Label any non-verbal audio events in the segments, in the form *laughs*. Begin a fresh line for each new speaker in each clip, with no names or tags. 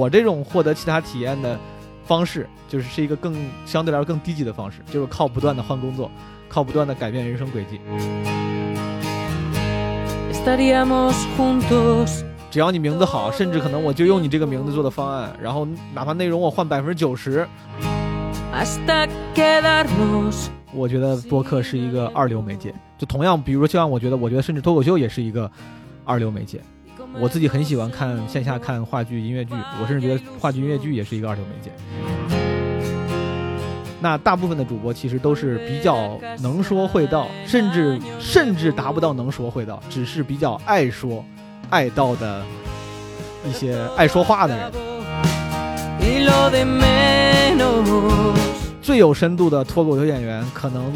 我这种获得其他体验的方式，就是是一个更相对来说更低级的方式，就是靠不断的换工作，靠不断的改变人生轨迹。只要你名字好，甚至可能我就用你这个名字做的方案，然后哪怕内容我换百分之九十，我觉得播客是一个二流媒介。就同样，比如说，就像我觉得，我觉得甚至脱口秀也是一个二流媒介。我自己很喜欢看线下看话剧、音乐剧，我甚至觉得话剧、音乐剧也是一个二流媒介。那大部分的主播其实都是比较能说会道，甚至甚至达不到能说会道，只是比较爱说、爱道的一些爱说话的人。最有深度的脱口秀演员可能。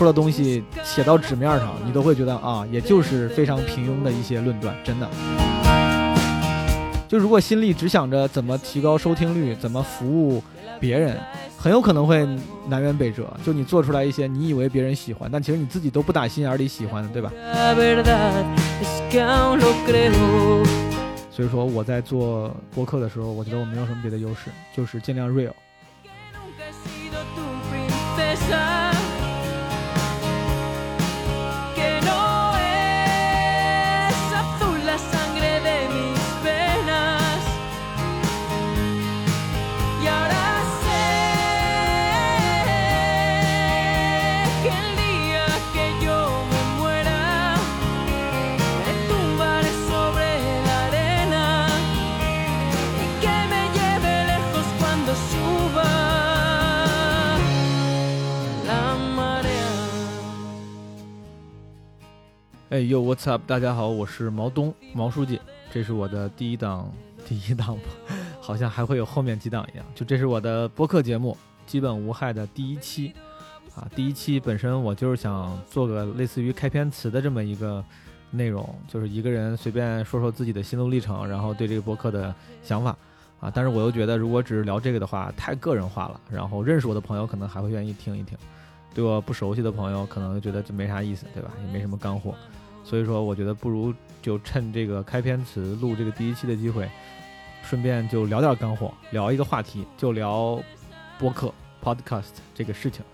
说的东西写到纸面上，你都会觉得啊，也就是非常平庸的一些论断，真的。就如果心里只想着怎么提高收听率，怎么服务别人，很有可能会南辕北辙。就你做出来一些你以为别人喜欢，但其实你自己都不打心眼里喜欢的，对吧？所以说我在做播客的时候，我觉得我没有什么别的优势，就是尽量 real。哎呦，What's up？大家好，我是毛东毛书记，这是我的第一档，第一档吧，好像还会有后面几档一样。就这是我的播客节目，基本无害的第一期啊。第一期本身我就是想做个类似于开篇词的这么一个内容，就是一个人随便说说自己的心路历程，然后对这个播客的想法啊。但是我又觉得，如果只是聊这个的话，太个人化了。然后认识我的朋友可能还会愿意听一听，对我不熟悉的朋友可能觉得这没啥意思，对吧？也没什么干货。所以说，我觉得不如就趁这个开篇词录这个第一期的机会，顺便就聊点干货，聊一个话题，就聊播客 （podcast） 这个事情。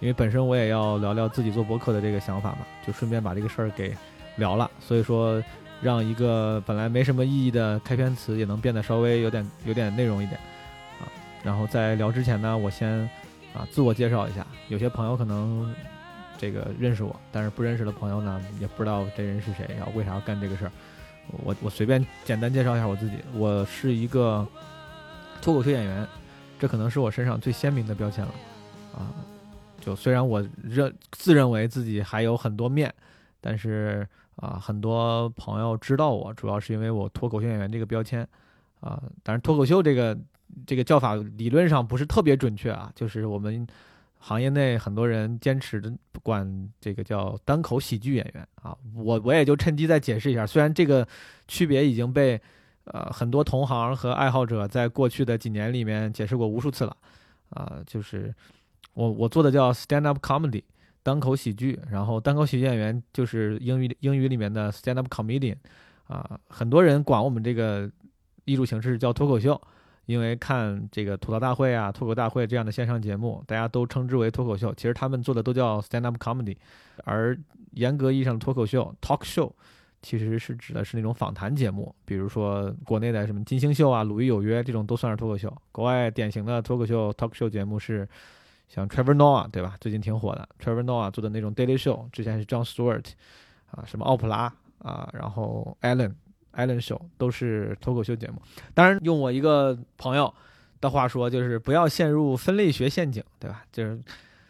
因为本身我也要聊聊自己做播客的这个想法嘛，就顺便把这个事儿给聊了。所以说，让一个本来没什么意义的开篇词也能变得稍微有点有点内容一点啊。然后在聊之前呢，我先啊自我介绍一下，有些朋友可能。这个认识我，但是不认识的朋友呢，也不知道这人是谁，然后为啥要干这个事儿。我我随便简单介绍一下我自己，我是一个脱口秀演员，这可能是我身上最鲜明的标签了啊。就虽然我认自认为自己还有很多面，但是啊，很多朋友知道我，主要是因为我脱口秀演员这个标签啊。但是脱口秀这个这个叫法理论上不是特别准确啊，就是我们。行业内很多人坚持的管这个叫单口喜剧演员啊，我我也就趁机再解释一下，虽然这个区别已经被呃很多同行和爱好者在过去的几年里面解释过无数次了，啊，就是我我做的叫 stand up comedy 单口喜剧，然后单口喜剧演员就是英语英语里面的 stand up comedian，啊，很多人管我们这个艺术形式叫脱口秀。因为看这个吐槽大会啊、脱口大会这样的线上节目，大家都称之为脱口秀。其实他们做的都叫 stand up comedy，而严格意义上的脱口秀 talk show，其实是指的是那种访谈节目，比如说国内的什么金星秀啊、鲁豫有约这种都算是脱口秀。国外典型的脱口秀 talk show 节目是像 Trevor Noah 对吧？最近挺火的 Trevor Noah 做的那种 daily show，之前是 John Stewart 啊，什么奥普拉啊，然后 Allen。艾伦秀都是脱口秀节目，当然用我一个朋友的话说，就是不要陷入分类学陷阱，对吧？就是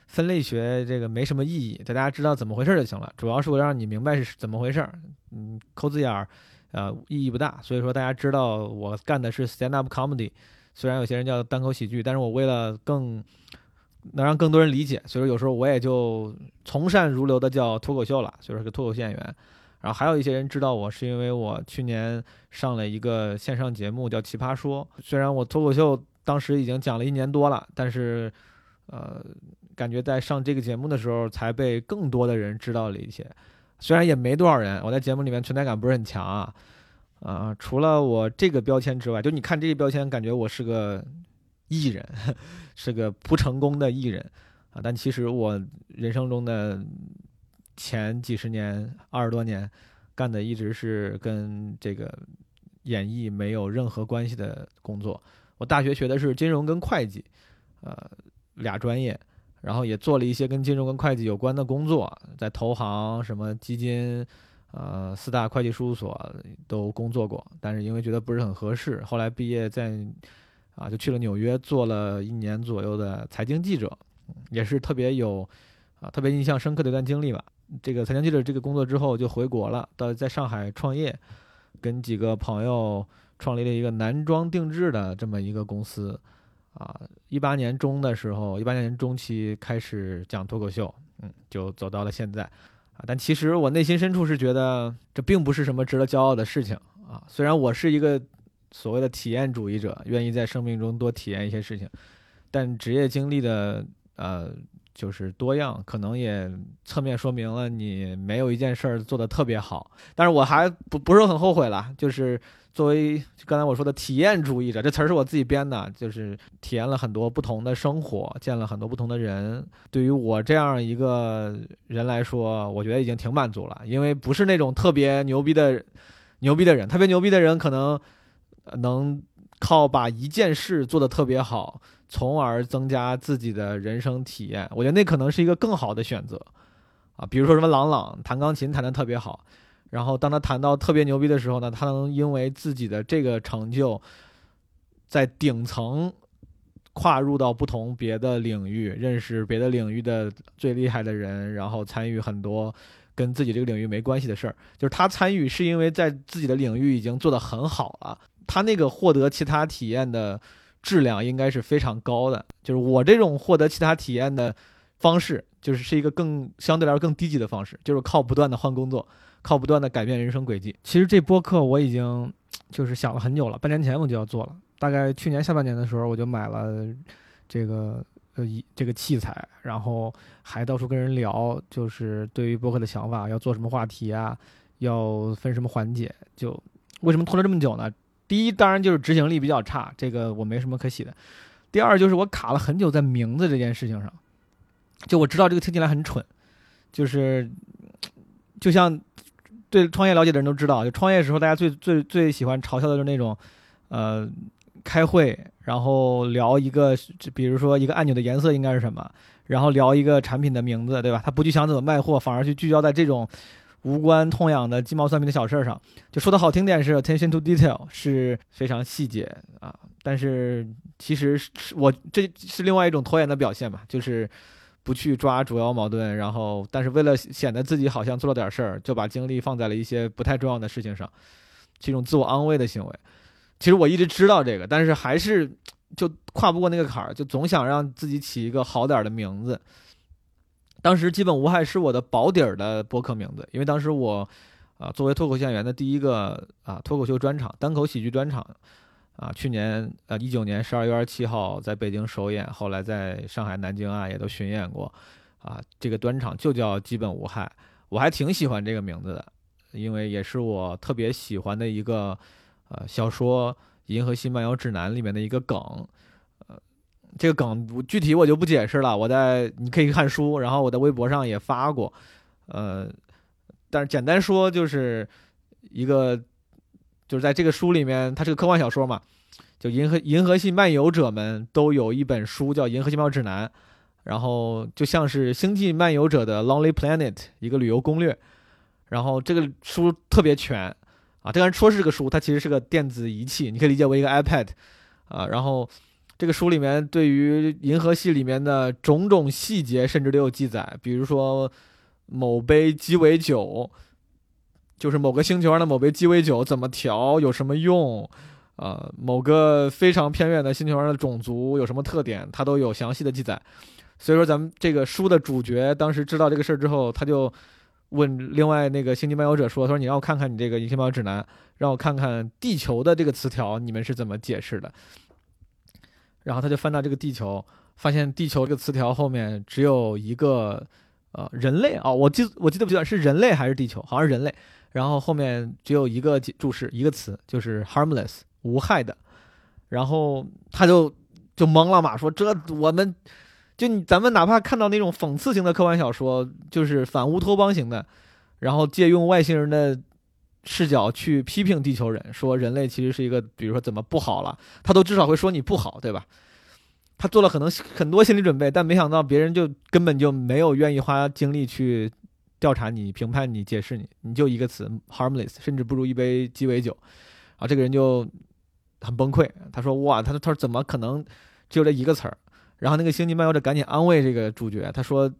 分类学这个没什么意义，大家知道怎么回事就行了。主要是为了让你明白是怎么回事，嗯，抠字眼儿，呃，意义不大。所以说大家知道我干的是 stand up comedy，虽然有些人叫单口喜剧，但是我为了更能让更多人理解，所以说有时候我也就从善如流的叫脱口秀了，就是个脱口秀演员。然后还有一些人知道我是因为我去年上了一个线上节目叫《奇葩说》，虽然我脱口秀当时已经讲了一年多了，但是，呃，感觉在上这个节目的时候才被更多的人知道了一些，虽然也没多少人，我在节目里面存在感不是很强啊，啊，除了我这个标签之外，就你看这个标签，感觉我是个艺人，*laughs* 是个不成功的艺人啊。但其实我人生中的前几十年、二十多年干的一直是跟这个演艺没有任何关系的工作。我大学学的是金融跟会计，呃，俩专业，然后也做了一些跟金融跟会计有关的工作，在投行、什么基金。呃，四大会计事务所都工作过，但是因为觉得不是很合适，后来毕业在啊就去了纽约做了一年左右的财经记者，也是特别有啊特别印象深刻的一段经历吧。这个财经记者这个工作之后就回国了，到在上海创业，跟几个朋友创立了一个男装定制的这么一个公司，啊，一八年中的时候，一八年中期开始讲脱口秀，嗯，就走到了现在。啊，但其实我内心深处是觉得这并不是什么值得骄傲的事情啊。虽然我是一个所谓的体验主义者，愿意在生命中多体验一些事情，但职业经历的呃就是多样，可能也侧面说明了你没有一件事儿做得特别好。但是我还不不是很后悔了，就是。作为刚才我说的体验主义者，这词儿是我自己编的，就是体验了很多不同的生活，见了很多不同的人。对于我这样一个人来说，我觉得已经挺满足了。因为不是那种特别牛逼的牛逼的人，特别牛逼的人可能能靠把一件事做得特别好，从而增加自己的人生体验。我觉得那可能是一个更好的选择啊。比如说什么朗朗弹钢琴弹得特别好。然后，当他弹到特别牛逼的时候呢，他能因为自己的这个成就，在顶层跨入到不同别的领域，认识别的领域的最厉害的人，然后参与很多跟自己这个领域没关系的事儿。就是他参与是因为在自己的领域已经做得很好了，他那个获得其他体验的质量应该是非常高的。就是我这种获得其他体验的方式，就是是一个更相对来说更低级的方式，就是靠不断的换工作。靠不断的改变人生轨迹。其实这播客我已经就是想了很久了，半年前我就要做了。大概去年下半年的时候，我就买了这个呃一这个器材，然后还到处跟人聊，就是对于播客的想法，要做什么话题啊，要分什么环节。就为什么拖了这么久呢？第一，当然就是执行力比较差，这个我没什么可洗的。第二，就是我卡了很久在名字这件事情上。就我知道这个听起来很蠢，就是就像。对创业了解的人都知道，就创业时候，大家最最最喜欢嘲笑的就是那种，呃，开会然后聊一个，比如说一个按钮的颜色应该是什么，然后聊一个产品的名字，对吧？他不去想怎么卖货，反而去聚焦在这种无关痛痒的鸡毛蒜皮的小事儿上。就说的好听点是 attention to detail，是非常细节啊。但是其实是我这是另外一种拖延的表现嘛，就是。不去抓主要矛盾，然后但是为了显得自己好像做了点事儿，就把精力放在了一些不太重要的事情上，是一种自我安慰的行为。其实我一直知道这个，但是还是就跨不过那个坎儿，就总想让自己起一个好点儿的名字。当时基本无害是我的保底儿的播客名字，因为当时我啊作为脱口秀演员的第一个啊脱口秀专场，单口喜剧专场。啊，去年呃一九年十二月二十七号在北京首演，后来在上海、南京啊也都巡演过，啊，这个专场就叫基本无害，我还挺喜欢这个名字的，因为也是我特别喜欢的一个呃小说《银河系漫游指南》里面的一个梗，这个梗具体我就不解释了，我在你可以看书，然后我在微博上也发过，呃，但是简单说就是一个。就是在这个书里面，它是个科幻小说嘛，就银河银河系漫游者们都有一本书叫《银河系漫游指南》，然后就像是星际漫游者的 Lonely Planet 一个旅游攻略，然后这个书特别全啊，当然说是这个书，它其实是个电子仪器，你可以理解为一个 iPad 啊，然后这个书里面对于银河系里面的种种细节甚至都有记载，比如说某杯鸡尾酒。就是某个星球上的某杯鸡尾酒怎么调，有什么用？呃，某个非常偏远的星球上的种族有什么特点，它都有详细的记载。所以说，咱们这个书的主角当时知道这个事儿之后，他就问另外那个星际漫游者说：“他说你让我看看你这个《银河漫游指南》，让我看看地球的这个词条，你们是怎么解释的？”然后他就翻到这个地球，发现地球这个词条后面只有一个呃人类啊，我记我记得不记得是人类还是地球？好像是人类。然后后面只有一个注释，一个词，就是 harmless，无害的。然后他就就懵了嘛，说这我们就咱们哪怕看到那种讽刺型的科幻小说，就是反乌托邦型的，然后借用外星人的视角去批评地球人，说人类其实是一个，比如说怎么不好了，他都至少会说你不好，对吧？他做了可能很多心理准备，但没想到别人就根本就没有愿意花精力去调查你、评判你、解释你，你就一个词 harmless，甚至不如一杯鸡尾酒，啊，这个人就。很崩溃，他说：“哇，他说他说怎么可能只有这一个词儿？”然后那个星际漫游者赶紧安慰这个主角，他说：“，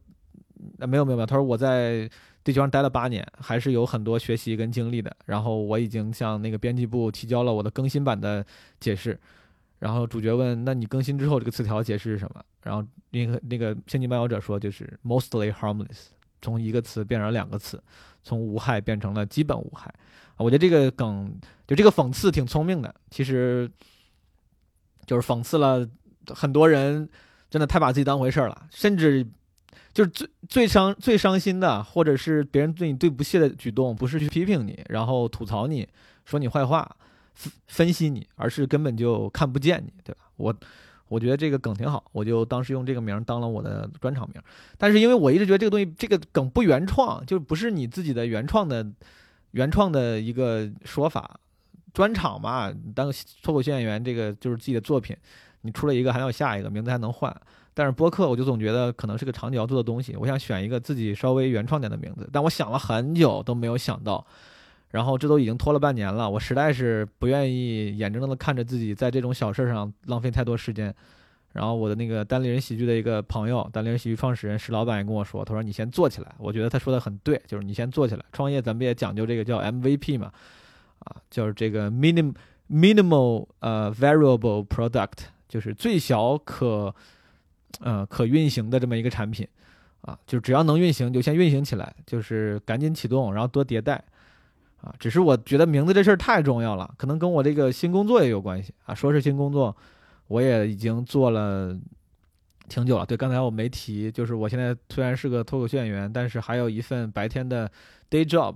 没有没有没有，他说我在地球上待了八年，还是有很多学习跟经历的。然后我已经向那个编辑部提交了我的更新版的解释。”然后主角问：“那你更新之后这个词条解释是什么？”然后那个那个星际漫游者说：“就是 mostly harmless，从一个词变成两个词，从无害变成了基本无害。”我觉得这个梗就这个讽刺挺聪明的，其实就是讽刺了很多人真的太把自己当回事儿了，甚至就是最最伤最伤心的，或者是别人对你最不屑的举动，不是去批评你，然后吐槽你说你坏话，分分析你，而是根本就看不见你，对吧？我我觉得这个梗挺好，我就当时用这个名当了我的专场名，但是因为我一直觉得这个东西这个梗不原创，就不是你自己的原创的。原创的一个说法，专场嘛，当脱口秀演员，这个就是自己的作品。你出了一个，还有下一个，名字还能换。但是播客，我就总觉得可能是个长久要做的东西。我想选一个自己稍微原创点的名字，但我想了很久都没有想到。然后这都已经拖了半年了，我实在是不愿意眼睁睁的看着自己在这种小事上浪费太多时间。然后我的那个单立人喜剧的一个朋友，单立人喜剧创始人石老板也跟我说，他说你先做起来。我觉得他说的很对，就是你先做起来。创业咱们也讲究这个叫 MVP 嘛，啊，就是这个 minim minimal 呃 variable product，就是最小可呃可运行的这么一个产品，啊，就只要能运行就先运行起来，就是赶紧启动，然后多迭代，啊，只是我觉得名字这事儿太重要了，可能跟我这个新工作也有关系啊，说是新工作。我也已经做了挺久了。对，刚才我没提，就是我现在虽然是个脱口秀演员，但是还有一份白天的 day job，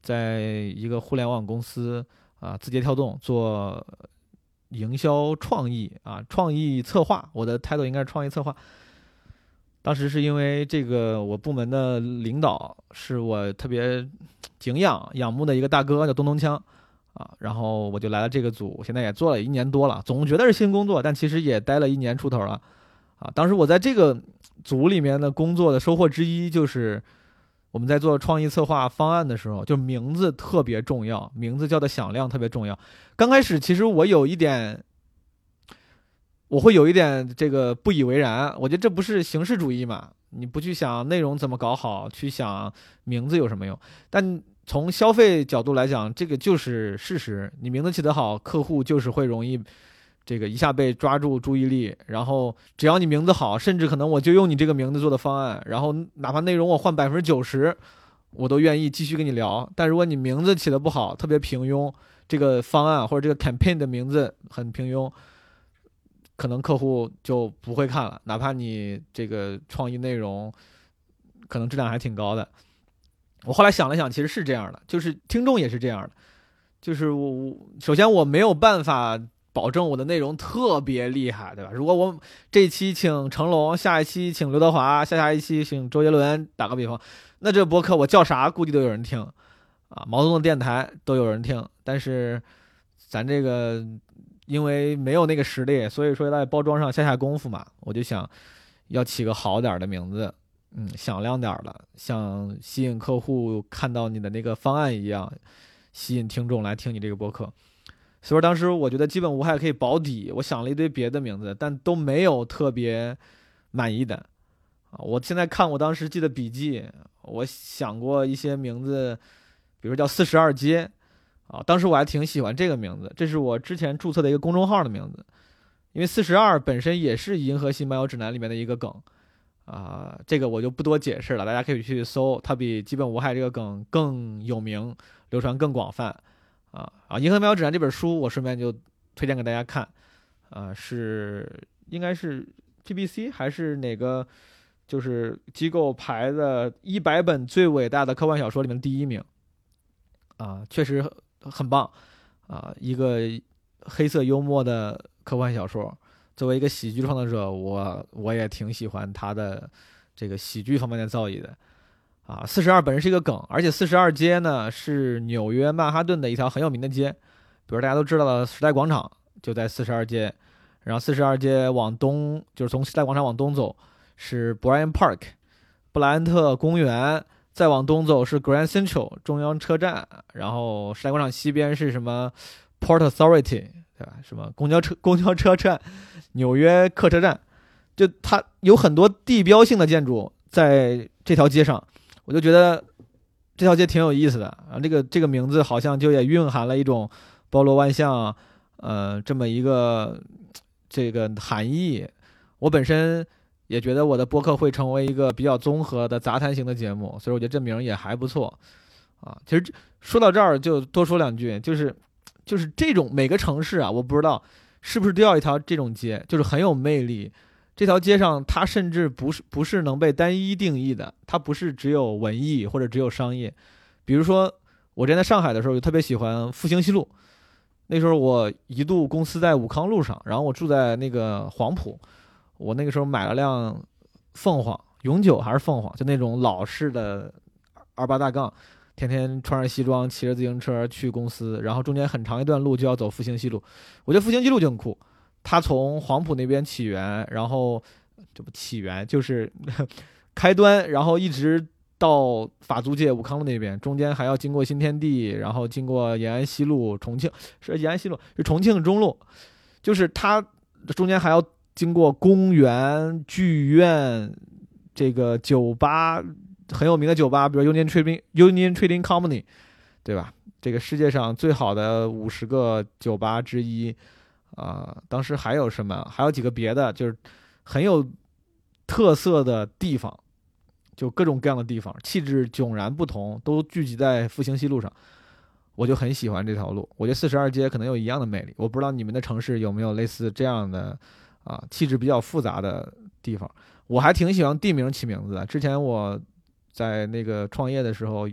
在一个互联网公司啊，字节跳动做营销创意啊，创意策划。我的 title 应该是创意策划。当时是因为这个，我部门的领导是我特别敬仰、仰慕的一个大哥，叫东东锵。啊，然后我就来了这个组，现在也做了一年多了，总觉得是新工作，但其实也待了一年出头了。啊，当时我在这个组里面的工作的收获之一，就是我们在做创意策划方案的时候，就名字特别重要，名字叫的响亮特别重要。刚开始其实我有一点，我会有一点这个不以为然，我觉得这不是形式主义嘛？你不去想内容怎么搞好，去想名字有什么用？但从消费角度来讲，这个就是事实。你名字起得好，客户就是会容易，这个一下被抓住注意力。然后只要你名字好，甚至可能我就用你这个名字做的方案，然后哪怕内容我换百分之九十，我都愿意继续跟你聊。但如果你名字起得不好，特别平庸，这个方案或者这个 campaign 的名字很平庸，可能客户就不会看了。哪怕你这个创意内容可能质量还挺高的。我后来想了想，其实是这样的，就是听众也是这样的，就是我我首先我没有办法保证我的内容特别厉害，对吧？如果我这期请成龙，下一期请刘德华，下下一期请周杰伦，打个比方，那这播客我叫啥估计都有人听，啊，毛泽东电台都有人听，但是咱这个因为没有那个实力，所以说在包装上下下功夫嘛，我就想要起个好点的名字。嗯，响亮点儿的，像吸引客户看到你的那个方案一样，吸引听众来听你这个播客。所以说当时我觉得基本无害可以保底，我想了一堆别的名字，但都没有特别满意的。啊，我现在看我当时记的笔记，我想过一些名字，比如叫四十二街，啊，当时我还挺喜欢这个名字，这是我之前注册的一个公众号的名字，因为四十二本身也是《银河系漫游指南》里面的一个梗。啊，这个我就不多解释了，大家可以去搜，它比“基本无害”这个梗更有名，流传更广泛。啊啊，《银河漫游指南》这本书，我顺便就推荐给大家看。啊，是应该是 BBC 还是哪个，就是机构排的一百本最伟大的科幻小说里面第一名。啊，确实很棒啊，一个黑色幽默的科幻小说。作为一个喜剧创作者，我我也挺喜欢他的这个喜剧方面的造诣的。啊，四十二本身是一个梗，而且四十二街呢是纽约曼哈顿的一条很有名的街，比如大家都知道的时代广场就在四十二街，然后四十二街往东就是从时代广场往东走是 Bryan Park，布莱恩特公园，再往东走是 Grand Central 中央车站，然后时代广场西边是什么 Port Authority。对吧？什么公交车、公交车站、纽约客车站，就它有很多地标性的建筑在这条街上，我就觉得这条街挺有意思的啊。这个这个名字好像就也蕴含了一种包罗万象，呃，这么一个这个含义。我本身也觉得我的播客会成为一个比较综合的杂谈型的节目，所以我觉得这名也还不错啊。其实说到这儿就多说两句，就是。就是这种每个城市啊，我不知道是不是都要一条这种街，就是很有魅力。这条街上，它甚至不是不是能被单一定义的，它不是只有文艺或者只有商业。比如说，我之前在上海的时候，就特别喜欢复兴西路。那时候我一度公司在武康路上，然后我住在那个黄埔，我那个时候买了辆凤凰永久还是凤凰，就那种老式的二八大杠。天天穿着西装，骑着自行车去公司，然后中间很长一段路就要走复兴西路。我觉得复兴西路就很酷，它从黄埔那边起源，然后这不起源就是 *laughs* 开端，然后一直到法租界武康路那边，中间还要经过新天地，然后经过延安西路、重庆是延安西路是重庆中路，就是它中间还要经过公园、剧院、这个酒吧。很有名的酒吧，比如 Union Trading Union Trading Company，对吧？这个世界上最好的五十个酒吧之一，啊，当时还有什么？还有几个别的，就是很有特色的地方，就各种各样的地方，气质迥然不同，都聚集在复兴西路上。我就很喜欢这条路，我觉得四十二街可能有一样的魅力。我不知道你们的城市有没有类似这样的啊，气质比较复杂的地方。我还挺喜欢地名起名字的。之前我。在那个创业的时候，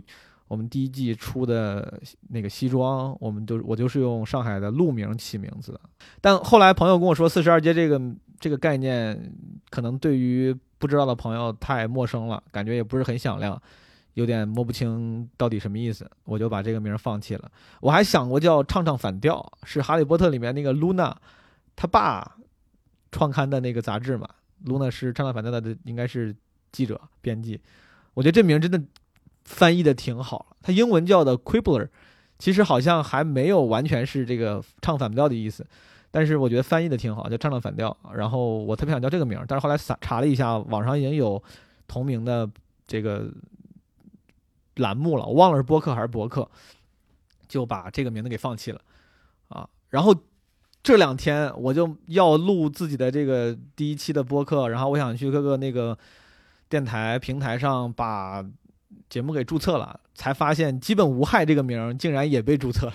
我们第一季出的那个西装，我们就我就是用上海的路名起名字的。但后来朋友跟我说，四十二街这个这个概念，可能对于不知道的朋友太陌生了，感觉也不是很响亮，有点摸不清到底什么意思，我就把这个名放弃了。我还想过叫唱唱反调，是哈利波特里面那个露娜他爸创刊的那个杂志嘛，露娜是唱唱反调的，应该是记者编辑。我觉得这名真的翻译的挺好，它英文叫的 Quibbler，其实好像还没有完全是这个唱反调的意思，但是我觉得翻译的挺好，叫唱唱反调。然后我特别想叫这个名，但是后来查查了一下，网上已经有同名的这个栏目了，我忘了是播客还是博客，就把这个名字给放弃了啊。然后这两天我就要录自己的这个第一期的播客，然后我想去各个那个。电台平台上把节目给注册了，才发现“基本无害”这个名竟然也被注册了。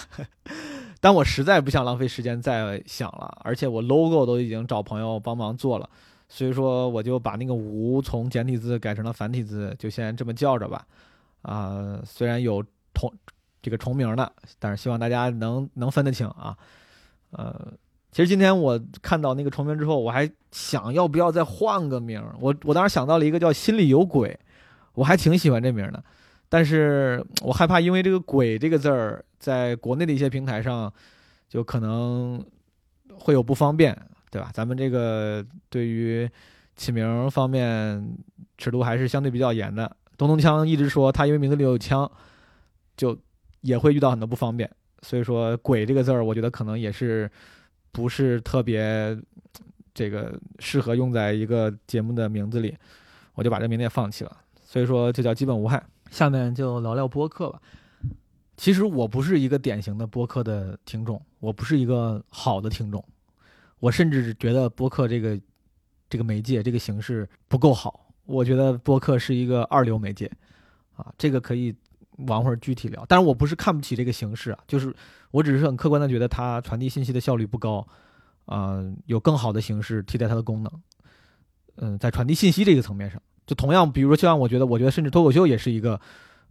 *laughs* 但我实在不想浪费时间再想了，而且我 logo 都已经找朋友帮忙做了，所以说我就把那个“无”从简体字改成了繁体字，就先这么叫着吧。啊，虽然有同这个重名的，但是希望大家能能分得清啊。呃。其实今天我看到那个重名之后，我还想要不要再换个名。我我当时想到了一个叫“心里有鬼”，我还挺喜欢这名的，但是我害怕因为这个“鬼”这个字儿在国内的一些平台上，就可能会有不方便，对吧？咱们这个对于起名方面尺度还是相对比较严的。东东锵一直说他因为名字里有枪，就也会遇到很多不方便，所以说“鬼”这个字儿，我觉得可能也是。不是特别这个适合用在一个节目的名字里，我就把这名字也放弃了。所以说就叫基本无害。下面就聊聊播客吧。其实我不是一个典型的播客的听众，我不是一个好的听众，我甚至觉得播客这个这个媒介这个形式不够好。我觉得播客是一个二流媒介啊，这个可以。玩会儿具体聊，但是我不是看不起这个形式啊，就是我只是很客观的觉得它传递信息的效率不高，啊，有更好的形式替代它的功能。嗯，在传递信息这个层面上，就同样，比如说，就像我觉得，我觉得甚至脱口秀也是一个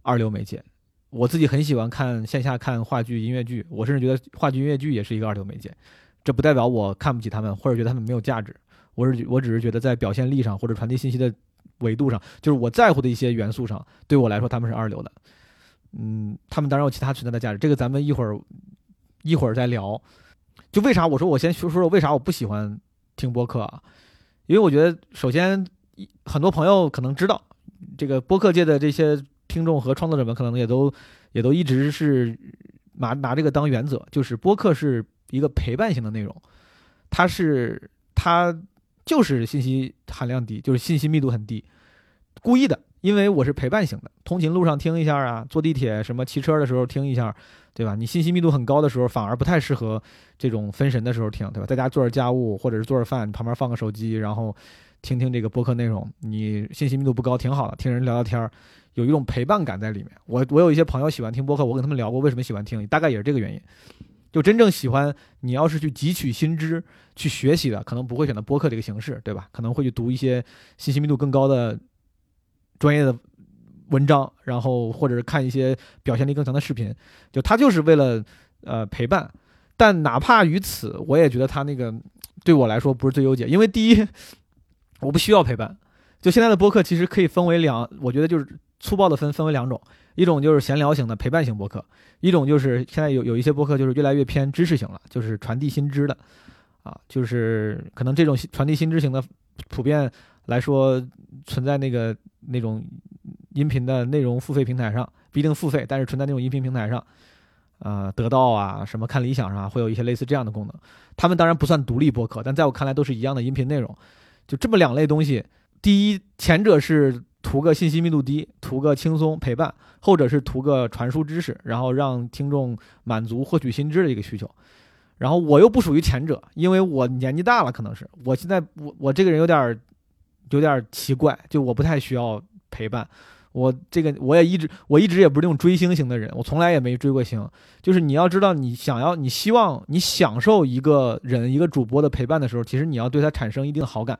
二流媒介，我自己很喜欢看线下看话剧、音乐剧，我甚至觉得话剧、音乐剧也是一个二流媒介。这不代表我看不起他们，或者觉得他们没有价值。我是我只是觉得在表现力上或者传递信息的维度上，就是我在乎的一些元素上，对我来说他们是二流的。嗯，他们当然有其他存在的价值，这个咱们一会儿一会儿再聊。就为啥我说我先说说为啥我不喜欢听播客啊？因为我觉得首先很多朋友可能知道。这个播客界的这些听众和创作者们，可能也都也都一直是拿拿这个当原则，就是播客是一个陪伴型的内容，它是它就是信息含量低，就是信息密度很低，故意的，因为我是陪伴型的，通勤路上听一下啊，坐地铁什么骑车的时候听一下，对吧？你信息密度很高的时候，反而不太适合这种分神的时候听，对吧？在家做着家务或者是做着饭，旁边放个手机，然后。听听这个播客内容，你信息密度不高，挺好的。听人聊聊天儿，有一种陪伴感在里面。我我有一些朋友喜欢听播客，我跟他们聊过为什么喜欢听，大概也是这个原因。就真正喜欢你要是去汲取新知、去学习的，可能不会选择播客这个形式，对吧？可能会去读一些信息密度更高的专业的文章，然后或者是看一些表现力更强的视频。就他就是为了呃陪伴，但哪怕于此，我也觉得他那个对我来说不是最优解，因为第一。我不需要陪伴，就现在的播客其实可以分为两，我觉得就是粗暴的分分为两种，一种就是闲聊型的陪伴型播客，一种就是现在有有一些播客就是越来越偏知识型了，就是传递新知的，啊，就是可能这种传递新知型的，普遍来说存在那个那种音频的内容付费平台上，不一定付费，但是存在那种音频平台上，呃，得到啊什么看理想上会有一些类似这样的功能，他们当然不算独立播客，但在我看来都是一样的音频内容。就这么两类东西，第一，前者是图个信息密度低，图个轻松陪伴；后者是图个传输知识，然后让听众满足获取新知的一个需求。然后我又不属于前者，因为我年纪大了，可能是我现在我我这个人有点有点奇怪，就我不太需要陪伴。我这个我也一直我一直也不是那种追星型的人，我从来也没追过星。就是你要知道，你想要你希望你享受一个人一个主播的陪伴的时候，其实你要对他产生一定的好感，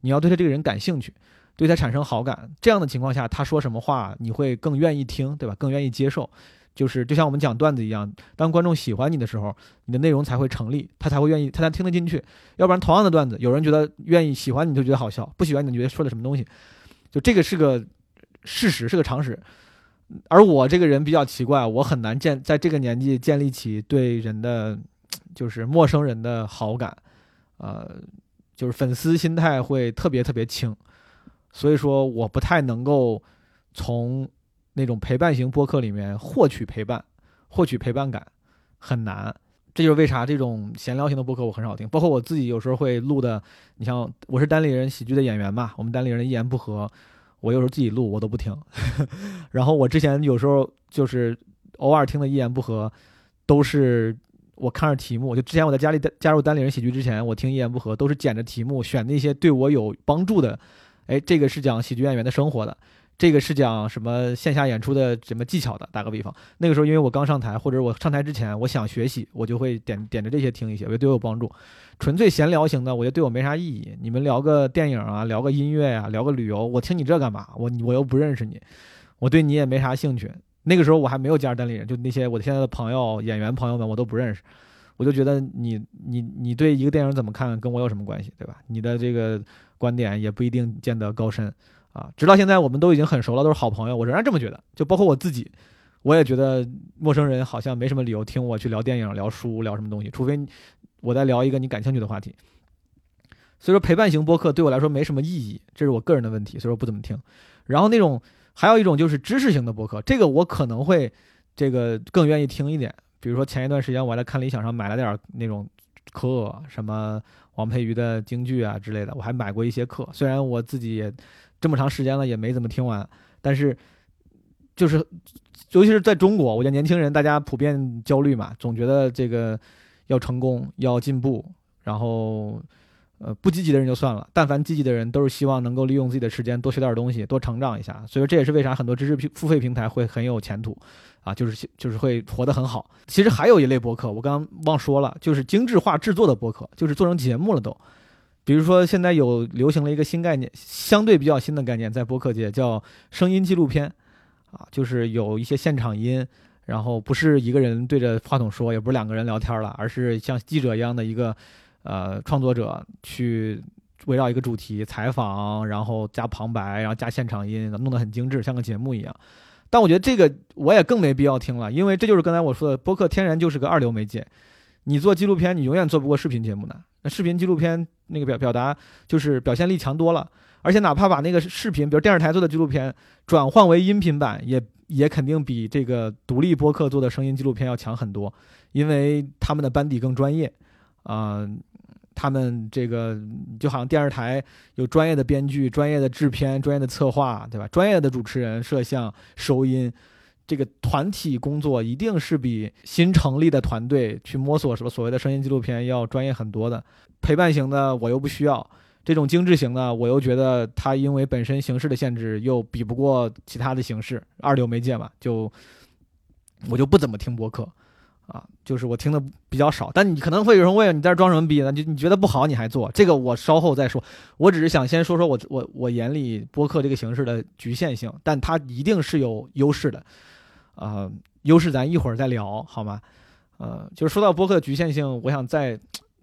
你要对他这个人感兴趣，对他产生好感。这样的情况下，他说什么话你会更愿意听，对吧？更愿意接受。就是就像我们讲段子一样，当观众喜欢你的时候，你的内容才会成立，他才会愿意，他才听得进去。要不然同样的段子，有人觉得愿意喜欢你就觉得好笑，不喜欢你觉得说的什么东西，就这个是个。事实是个常识，而我这个人比较奇怪，我很难建在这个年纪建立起对人的，就是陌生人的好感，呃，就是粉丝心态会特别特别轻，所以说我不太能够从那种陪伴型播客里面获取陪伴，获取陪伴感很难，这就是为啥这种闲聊型的播客我很少听，包括我自己有时候会录的，你像我是单立人喜剧的演员嘛，我们单立人一言不合。我有时候自己录，我都不听。*laughs* 然后我之前有时候就是偶尔听的一言不合，都是我看着题目。就之前我在家里加入单立人喜剧之前，我听一言不合都是捡着题目选那些对我有帮助的。哎，这个是讲喜剧演员的生活的。这个是讲什么线下演出的什么技巧的？打个比方，那个时候因为我刚上台，或者我上台之前，我想学习，我就会点点着这些听一些，我觉得对我有帮助。纯粹闲聊型的，我觉得对我没啥意义。你们聊个电影啊，聊个音乐啊，聊个旅游，我听你这干嘛？我我又不认识你，我对你也没啥兴趣。那个时候我还没有加入单立人，就那些我现在的朋友、演员朋友们，我都不认识。我就觉得你你你对一个电影怎么看，跟我有什么关系，对吧？你的这个观点也不一定见得高深。啊，直到现在我们都已经很熟了，都是好朋友，我仍然这么觉得。就包括我自己，我也觉得陌生人好像没什么理由听我去聊电影、聊书、聊什么东西，除非我在聊一个你感兴趣的话题。所以说，陪伴型播客对我来说没什么意义，这是我个人的问题，所以说不怎么听。然后那种还有一种就是知识型的播客，这个我可能会这个更愿意听一点。比如说前一段时间我还在看理想上买了点那种课，什么王佩瑜的京剧啊之类的，我还买过一些课，虽然我自己也。这么长时间了也没怎么听完，但是就是，尤其是在中国，我觉得年轻人大家普遍焦虑嘛，总觉得这个要成功要进步，然后呃不积极的人就算了，但凡积极的人都是希望能够利用自己的时间多学点东西，多成长一下。所以说这也是为啥很多知识付费平台会很有前途啊，就是就是会活得很好。其实还有一类博客，我刚刚忘说了，就是精致化制作的博客，就是做成节目了都。比如说，现在有流行了一个新概念，相对比较新的概念，在播客界叫声音纪录片，啊，就是有一些现场音，然后不是一个人对着话筒说，也不是两个人聊天了，而是像记者一样的一个呃创作者去围绕一个主题采访，然后加旁白，然后加现场音，弄得很精致，像个节目一样。但我觉得这个我也更没必要听了，因为这就是刚才我说的，播客天然就是个二流媒介。你做纪录片，你永远做不过视频节目的。那视频纪录片那个表表达就是表现力强多了，而且哪怕把那个视频，比如电视台做的纪录片转换为音频版，也也肯定比这个独立播客做的声音纪录片要强很多，因为他们的班底更专业，啊。他们这个就好像电视台有专业的编剧、专业的制片、专业的策划，对吧？专业的主持人、摄像、收音，这个团体工作一定是比新成立的团队去摸索什么所谓的声音纪录片要专业很多的。陪伴型的我又不需要，这种精致型的我又觉得它因为本身形式的限制又比不过其他的形式，二流媒介嘛，就我就不怎么听播客。啊，就是我听的比较少，但你可能会有人问，你在这装什么逼呢？就你觉得不好，你还做这个？我稍后再说。我只是想先说说我我我眼里播客这个形式的局限性，但它一定是有优势的。啊，优势咱一会儿再聊好吗？呃，就是说到播客的局限性，我想再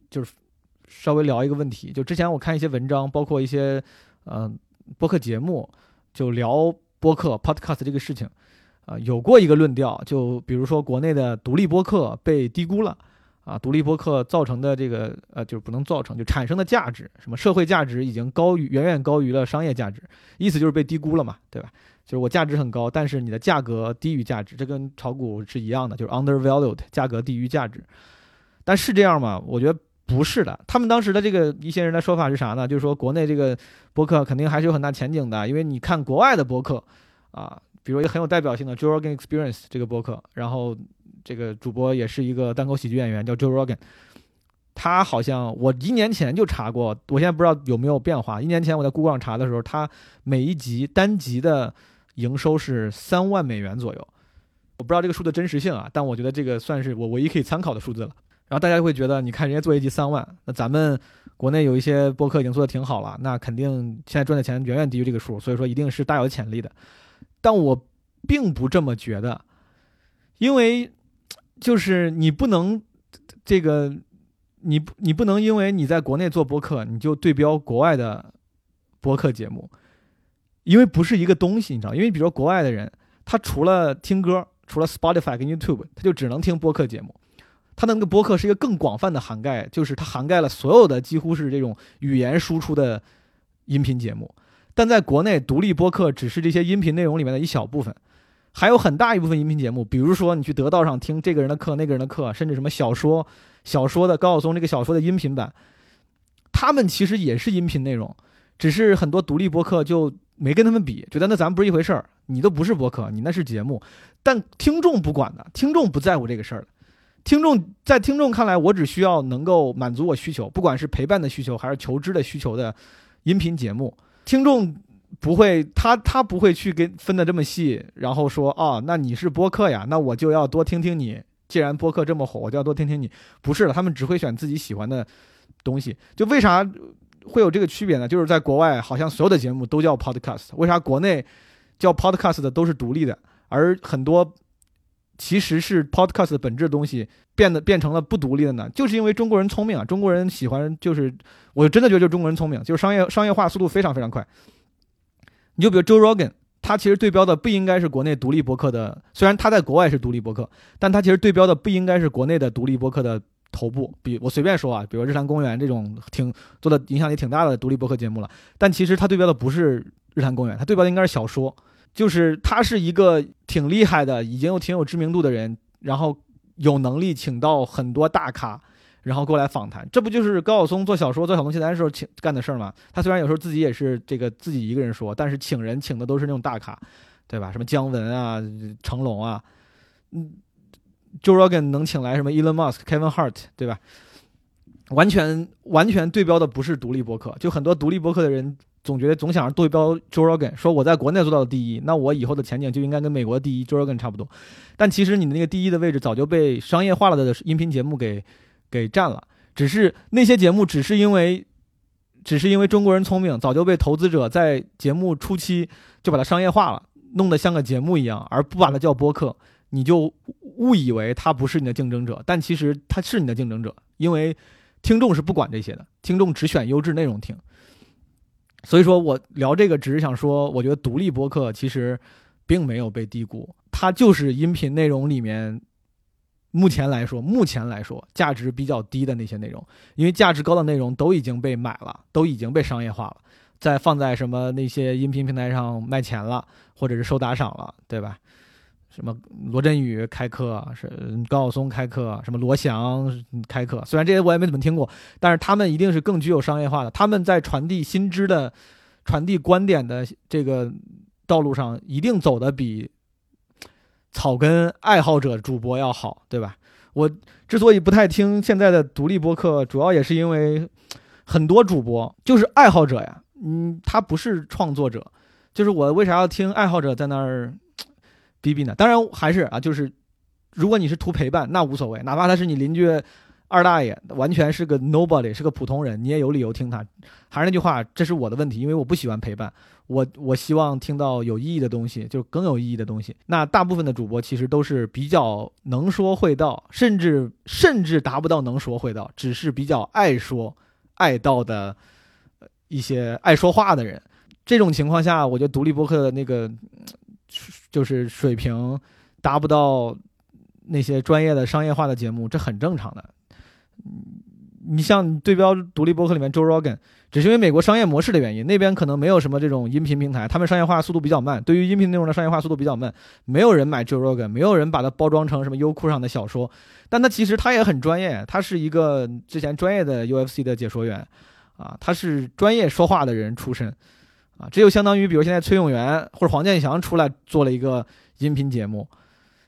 就是稍微聊一个问题。就之前我看一些文章，包括一些嗯播客节目，就聊播客 podcast 这个事情。啊，有过一个论调，就比如说国内的独立播客被低估了，啊，独立播客造成的这个呃，就是不能造成，就产生的价值，什么社会价值已经高于远远高于了商业价值，意思就是被低估了嘛，对吧？就是我价值很高，但是你的价格低于价值，这跟炒股是一样的，就是 undervalued，价格低于价值。但是这样吗？我觉得不是的。他们当时的这个一些人的说法是啥呢？就是说国内这个播客肯定还是有很大前景的，因为你看国外的播客，啊。比如一个很有代表性的 Joe Rogan Experience 这个播客，然后这个主播也是一个单口喜剧演员，叫 Joe Rogan。他好像我一年前就查过，我现在不知道有没有变化。一年前我在 Google 上查的时候，他每一集单集的营收是三万美元左右。我不知道这个数的真实性啊，但我觉得这个算是我唯一可以参考的数字了。然后大家会觉得，你看人家做一集三万，那咱们国内有一些播客已经做的挺好了，那肯定现在赚的钱远远低于这个数，所以说一定是大有潜力的。但我并不这么觉得，因为就是你不能这个，你你不能因为你在国内做播客，你就对标国外的播客节目，因为不是一个东西，你知道？因为比如说国外的人，他除了听歌，除了 Spotify 跟 YouTube，他就只能听播客节目。他的那个播客是一个更广泛的涵盖，就是它涵盖了所有的几乎是这种语言输出的音频节目。但在国内，独立播客只是这些音频内容里面的一小部分，还有很大一部分音频节目。比如说，你去得道上听这个人的课、那个人的课，甚至什么小说、小说的高晓松这个小说的音频版，他们其实也是音频内容，只是很多独立播客就没跟他们比，觉得那咱们不是一回事儿。你都不是播客，你那是节目。但听众不管的，听众不在乎这个事儿的听众在听众看来，我只需要能够满足我需求，不管是陪伴的需求还是求知的需求的音频节目。听众不会，他他不会去跟分的这么细，然后说啊，那你是播客呀，那我就要多听听你。既然播客这么火，我就要多听听你。不是的，他们只会选自己喜欢的东西。就为啥会有这个区别呢？就是在国外，好像所有的节目都叫 podcast，为啥国内叫 podcast 的都是独立的，而很多其实是 podcast 的本质的东西变得变成了不独立的呢？就是因为中国人聪明啊，中国人喜欢就是。我真的觉得就中国人聪明，就是商业商业化速度非常非常快。你就比如 Joe Rogan，他其实对标的不应该是国内独立博客的，虽然他在国外是独立博客，但他其实对标的不应该是国内的独立博客的头部。比我随便说啊，比如日坛公园这种挺做的影响力挺大的独立博客节目了，但其实他对标的不是日坛公园，他对标的应该是小说，就是他是一个挺厉害的，已经有挺有知名度的人，然后有能力请到很多大咖。然后过来访谈，这不就是高晓松做小说、做小龙奇谭的时候请干的事儿吗？他虽然有时候自己也是这个自己一个人说，但是请人请的都是那种大咖，对吧？什么姜文啊、成龙啊，嗯，Joe Rogan 能请来什么 Elon Musk、Kevin Hart，对吧？完全完全对标的不是独立博客，就很多独立博客的人总觉得总想着对标 Joe Rogan，说我在国内做到的第一，那我以后的前景就应该跟美国第一 Joe Rogan 差不多。但其实你的那个第一的位置早就被商业化了的音频节目给。给占了，只是那些节目只是因为，只是因为中国人聪明，早就被投资者在节目初期就把它商业化了。弄得像个节目一样，而不把它叫播客，你就误以为他不是你的竞争者，但其实他是你的竞争者，因为听众是不管这些的，听众只选优质内容听。所以说我聊这个只是想说，我觉得独立播客其实并没有被低估，它就是音频内容里面目前来说，目前来说价值比较低的那些内容，因为价值高的内容都已经被买了，都已经被商业化了。再放在什么那些音频平台上卖钱了，或者是收打赏了，对吧？什么罗振宇开课，是高晓松开课，什么罗翔开课，虽然这些我也没怎么听过，但是他们一定是更具有商业化的。他们在传递新知的、传递观点的这个道路上，一定走的比草根爱好者主播要好，对吧？我之所以不太听现在的独立播客，主要也是因为很多主播就是爱好者呀。嗯，他不是创作者，就是我为啥要听爱好者在那儿逼逼呢？当然还是啊，就是如果你是图陪伴，那无所谓，哪怕他是你邻居二大爷，完全是个 nobody，是个普通人，你也有理由听他。还是那句话，这是我的问题，因为我不喜欢陪伴，我我希望听到有意义的东西，就更有意义的东西。那大部分的主播其实都是比较能说会道，甚至甚至达不到能说会道，只是比较爱说爱道的。一些爱说话的人，这种情况下，我觉得独立播客的那个就是水平达不到那些专业的商业化的节目，这很正常的。你像对标独立博客里面 Joe Rogan，只是因为美国商业模式的原因，那边可能没有什么这种音频平台，他们商业化速度比较慢。对于音频内容的商业化速度比较慢，没有人买 Joe Rogan，没有人把它包装成什么优酷上的小说，但他其实他也很专业，他是一个之前专业的 UFC 的解说员。啊，他是专业说话的人出身，啊，这就相当于，比如现在崔永元或者黄健翔出来做了一个音频节目，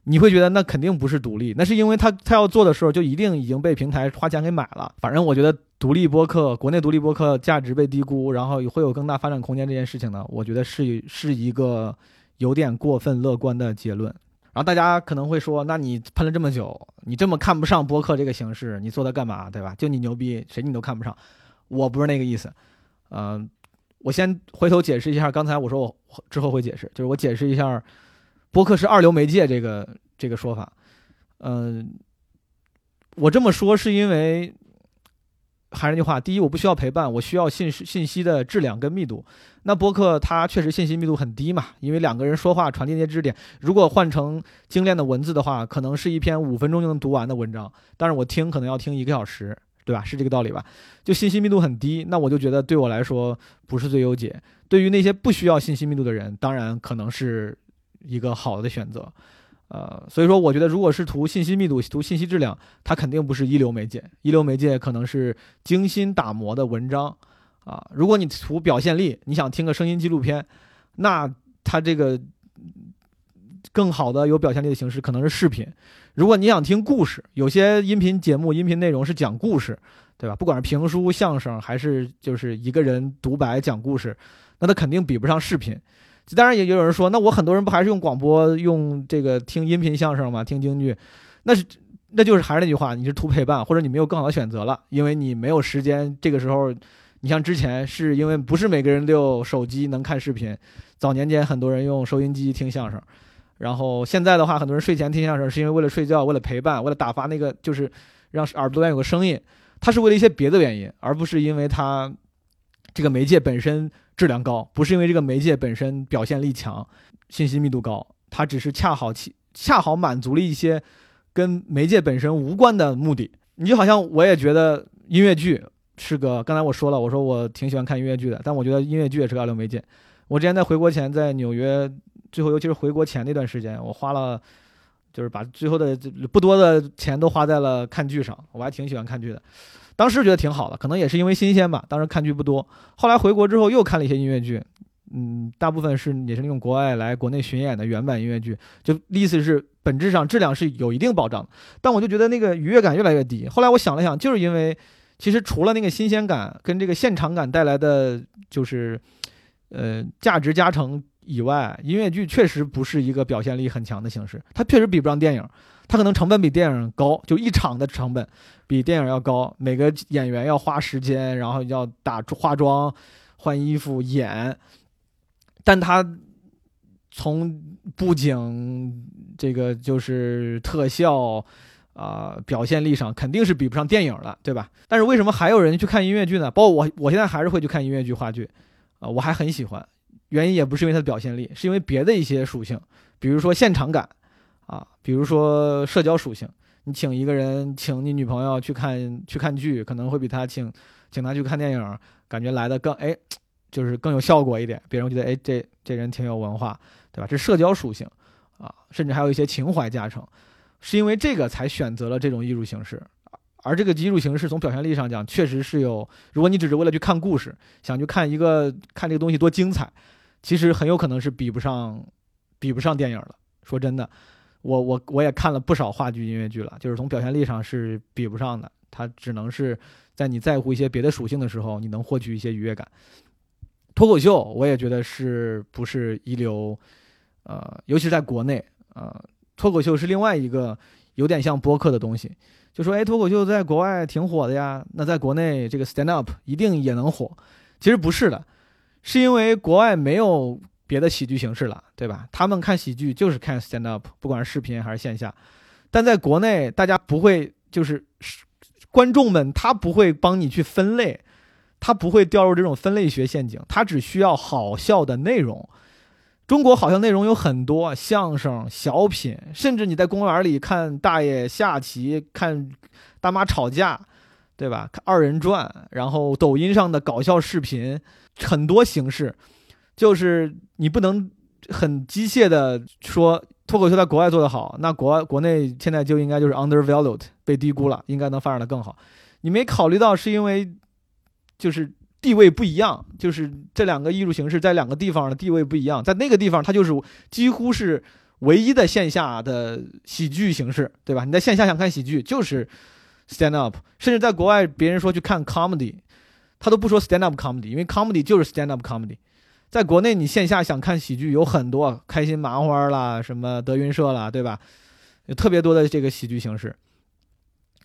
你会觉得那肯定不是独立，那是因为他他要做的时候就一定已经被平台花钱给买了。反正我觉得独立播客，国内独立播客价值被低估，然后会有更大发展空间这件事情呢，我觉得是是一个有点过分乐观的结论。然后大家可能会说，那你喷了这么久，你这么看不上播客这个形式，你做它干嘛，对吧？就你牛逼，谁你都看不上。我不是那个意思，嗯，我先回头解释一下，刚才我说我之后会解释，就是我解释一下，播客是二流媒介这个这个说法，嗯，我这么说是因为还是那句话，第一，我不需要陪伴，我需要信信息的质量跟密度，那播客它确实信息密度很低嘛，因为两个人说话传递那些知识点，如果换成精炼的文字的话，可能是一篇五分钟就能读完的文章，但是我听可能要听一个小时。对吧？是这个道理吧？就信息密度很低，那我就觉得对我来说不是最优解。对于那些不需要信息密度的人，当然可能是一个好的选择。呃，所以说我觉得，如果是图信息密度、图信息质量，它肯定不是一流媒介。一流媒介可能是精心打磨的文章啊。如果你图表现力，你想听个声音纪录片，那它这个更好的有表现力的形式可能是视频。如果你想听故事，有些音频节目、音频内容是讲故事，对吧？不管是评书、相声，还是就是一个人独白讲故事，那它肯定比不上视频。当然，也有人说，那我很多人不还是用广播、用这个听音频相声吗？听京剧，那是那就是还是那句话，你是图陪伴，或者你没有更好的选择了，因为你没有时间。这个时候，你像之前是因为不是每个人都有手机能看视频，早年间很多人用收音机听相声。然后现在的话，很多人睡前听相声是因为为了睡觉，为了陪伴，为了打发那个，就是让耳朵边有个声音。他是为了一些别的原因，而不是因为他这个媒介本身质量高，不是因为这个媒介本身表现力强、信息密度高。它只是恰好恰恰好满足了一些跟媒介本身无关的目的。你就好像我也觉得音乐剧是个，刚才我说了，我说我挺喜欢看音乐剧的，但我觉得音乐剧也是个二流媒介。我之前在回国前在纽约。最后，尤其是回国前那段时间，我花了，就是把最后的不多的钱都花在了看剧上。我还挺喜欢看剧的，当时觉得挺好的，可能也是因为新鲜吧。当时看剧不多，后来回国之后又看了一些音乐剧，嗯，大部分是也是那种国外来国内巡演的原版音乐剧，就意思是本质上质量是有一定保障。但我就觉得那个愉悦感越来越低。后来我想了想，就是因为其实除了那个新鲜感跟这个现场感带来的就是，呃，价值加成。以外，音乐剧确实不是一个表现力很强的形式，它确实比不上电影，它可能成本比电影高，就一场的成本比电影要高，每个演员要花时间，然后要打化妆、换衣服、演，但它从布景这个就是特效啊、表现力上，肯定是比不上电影了，对吧？但是为什么还有人去看音乐剧呢？包括我，我现在还是会去看音乐剧、话剧，啊、我还很喜欢。原因也不是因为它的表现力，是因为别的一些属性，比如说现场感，啊，比如说社交属性。你请一个人，请你女朋友去看去看剧，可能会比他请请他去看电影，感觉来的更哎，就是更有效果一点。别人觉得哎，这这人挺有文化，对吧？这社交属性啊，甚至还有一些情怀加成，是因为这个才选择了这种艺术形式。而这个艺术形式从表现力上讲，确实是有。如果你只是为了去看故事，想去看一个看这个东西多精彩，其实很有可能是比不上比不上电影的。说真的。我我我也看了不少话剧、音乐剧了，就是从表现力上是比不上的，它只能是在你在乎一些别的属性的时候，你能获取一些愉悦感。脱口秀我也觉得是不是一流，呃，尤其是在国内，呃，脱口秀是另外一个有点像播客的东西，就说哎，脱口秀在国外挺火的呀，那在国内这个 stand up 一定也能火？其实不是的，是因为国外没有。别的喜剧形式了，对吧？他们看喜剧就是看 stand up，不管是视频还是线下。但在国内，大家不会，就是观众们他不会帮你去分类，他不会掉入这种分类学陷阱，他只需要好笑的内容。中国好笑内容有很多，相声、小品，甚至你在公园里看大爷下棋、看大妈吵架，对吧？看二人转，然后抖音上的搞笑视频，很多形式。就是你不能很机械的说脱口秀在国外做得好，那国外国内现在就应该就是 undervalued 被低估了，应该能发展的更好。你没考虑到是因为就是地位不一样，就是这两个艺术形式在两个地方的地位不一样，在那个地方它就是几乎是唯一的线下的喜剧形式，对吧？你在线下想看喜剧就是 stand up，甚至在国外别人说去看 comedy，他都不说 stand up comedy，因为 comedy 就是 stand up comedy。在国内，你线下想看喜剧有很多，开心麻花啦，什么德云社啦，对吧？有特别多的这个喜剧形式，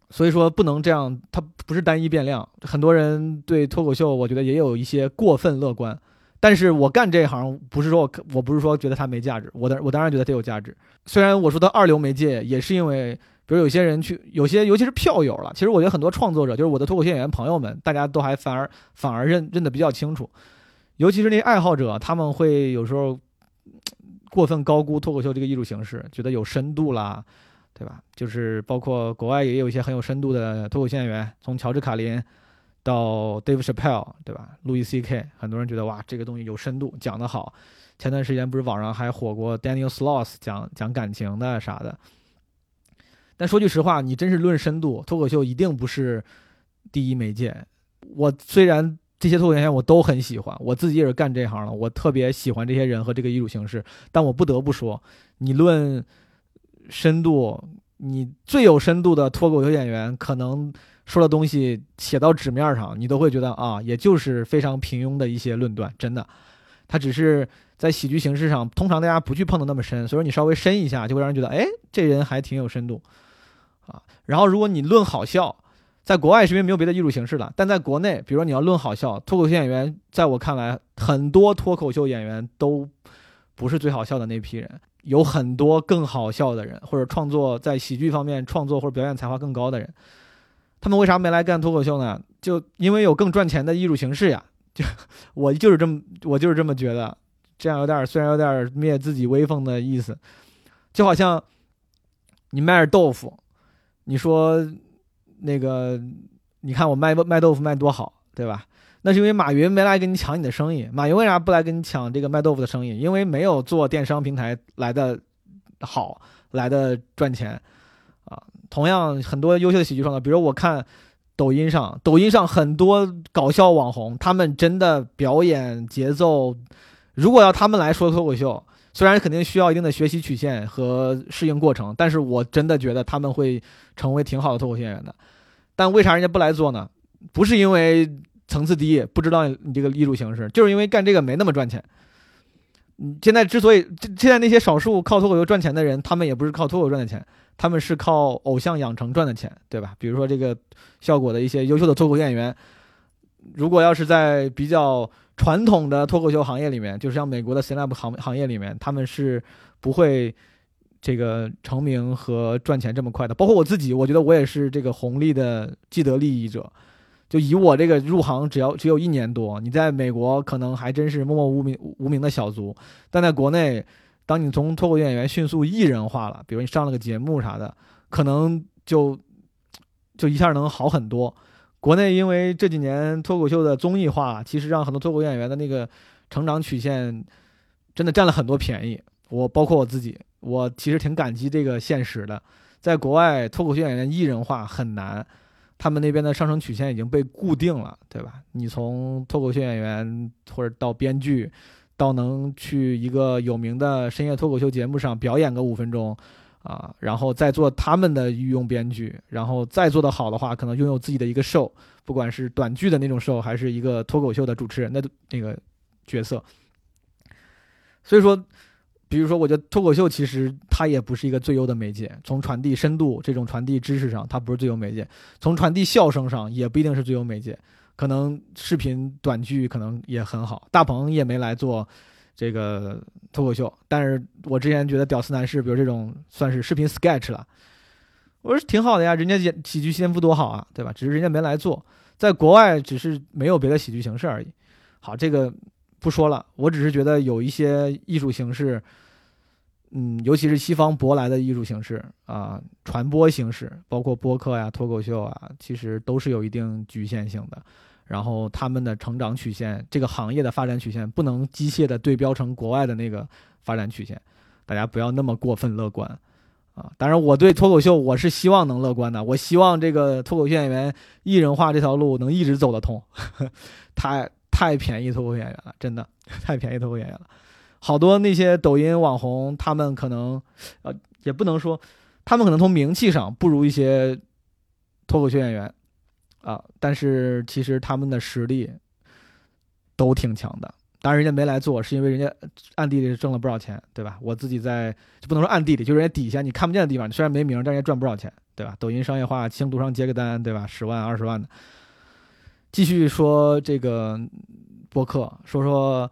所以说不能这样，它不是单一变量。很多人对脱口秀，我觉得也有一些过分乐观。但是我干这一行，不是说我我不是说觉得它没价值，我的我当然觉得它有价值。虽然我说它二流媒介，也是因为，比如有些人去，有些尤其是票友了。其实我觉得很多创作者，就是我的脱口秀演员朋友们，大家都还反而反而认认得比较清楚。尤其是那些爱好者，他们会有时候过分高估脱口秀这个艺术形式，觉得有深度啦，对吧？就是包括国外也有一些很有深度的脱口秀演员，从乔治卡林到 Dave Chappelle，对吧？路易 C K，很多人觉得哇，这个东西有深度，讲得好。前段时间不是网上还火过 Daniel Sloss 讲讲感情的啥的。但说句实话，你真是论深度，脱口秀一定不是第一媒介。我虽然。这些脱口秀演员我都很喜欢，我自己也是干这行的，我特别喜欢这些人和这个艺术形式。但我不得不说，你论深度，你最有深度的脱口秀演员，可能说的东西写到纸面上，你都会觉得啊，也就是非常平庸的一些论断。真的，他只是在喜剧形式上，通常大家不去碰的那么深，所以说你稍微深一下，就会让人觉得，哎，这人还挺有深度啊。然后如果你论好笑。在国外是因为没有别的艺术形式了，但在国内，比如说你要论好笑，脱口秀演员，在我看来，很多脱口秀演员都不是最好笑的那批人，有很多更好笑的人，或者创作在喜剧方面创作或者表演才华更高的人，他们为啥没来干脱口秀呢？就因为有更赚钱的艺术形式呀！就我就是这么，我就是这么觉得，这样有点虽然有点灭自己威风的意思，就好像你卖点豆腐，你说。那个，你看我卖卖豆腐卖多好，对吧？那是因为马云没来跟你抢你的生意。马云为啥不来跟你抢这个卖豆腐的生意？因为没有做电商平台来的好，来的赚钱啊。同样，很多优秀的喜剧创作，比如我看抖音上，抖音上很多搞笑网红，他们真的表演节奏，如果要他们来说脱口秀。虽然肯定需要一定的学习曲线和适应过程，但是我真的觉得他们会成为挺好的脱口秀演员的。但为啥人家不来做呢？不是因为层次低，不知道你这个艺术形式，就是因为干这个没那么赚钱。嗯，现在之所以现在那些少数靠脱口秀赚钱的人，他们也不是靠脱口秀赚的钱，他们是靠偶像养成赚的钱，对吧？比如说这个效果的一些优秀的脱口秀演员，如果要是在比较传统的脱口秀行业里面，就是像美国的 stand up 行行业里面，他们是不会这个成名和赚钱这么快的。包括我自己，我觉得我也是这个红利的既得利益者。就以我这个入行只要只有一年多，你在美国可能还真是默默无名无名的小卒，但在国内，当你从脱口秀演员迅速艺人化了，比如你上了个节目啥的，可能就就一下能好很多。国内因为这几年脱口秀的综艺化，其实让很多脱口秀演员的那个成长曲线真的占了很多便宜。我包括我自己，我其实挺感激这个现实的。在国外，脱口秀演员艺人化很难。他们那边的上升曲线已经被固定了，对吧？你从脱口秀演员或者到编剧，到能去一个有名的深夜脱口秀节目上表演个五分钟，啊，然后再做他们的御用编剧，然后再做得好的话，可能拥有自己的一个 show，不管是短剧的那种 show，还是一个脱口秀的主持人的那个角色。所以说。比如说，我觉得脱口秀其实它也不是一个最优的媒介，从传递深度这种传递知识上，它不是最优媒介；从传递笑声上，也不一定是最优媒介。可能视频短剧可能也很好。大鹏也没来做这个脱口秀，但是我之前觉得《屌丝男士》比如这种算是视频 sketch 了，我说挺好的呀，人家演喜剧天赋多好啊，对吧？只是人家没来做，在国外只是没有别的喜剧形式而已。好，这个不说了，我只是觉得有一些艺术形式。嗯，尤其是西方舶来的艺术形式啊，传播形式，包括播客呀、脱口秀啊，其实都是有一定局限性的。然后他们的成长曲线，这个行业的发展曲线，不能机械的对标成国外的那个发展曲线。大家不要那么过分乐观啊！当然，我对脱口秀我是希望能乐观的。我希望这个脱口秀演员艺人化这条路能一直走得通。*laughs* 太太便宜脱口秀演员了，真的太便宜脱口秀演员了。好多那些抖音网红，他们可能，呃，也不能说，他们可能从名气上不如一些脱口秀演员，啊，但是其实他们的实力都挺强的。当然，人家没来做，是因为人家暗地里挣了不少钱，对吧？我自己在就不能说暗地里，就是人家底下你看不见的地方，虽然没名，但人家赚不少钱，对吧？抖音商业化，轻度上接个单，对吧？十万、二十万的。继续说这个播客，说说。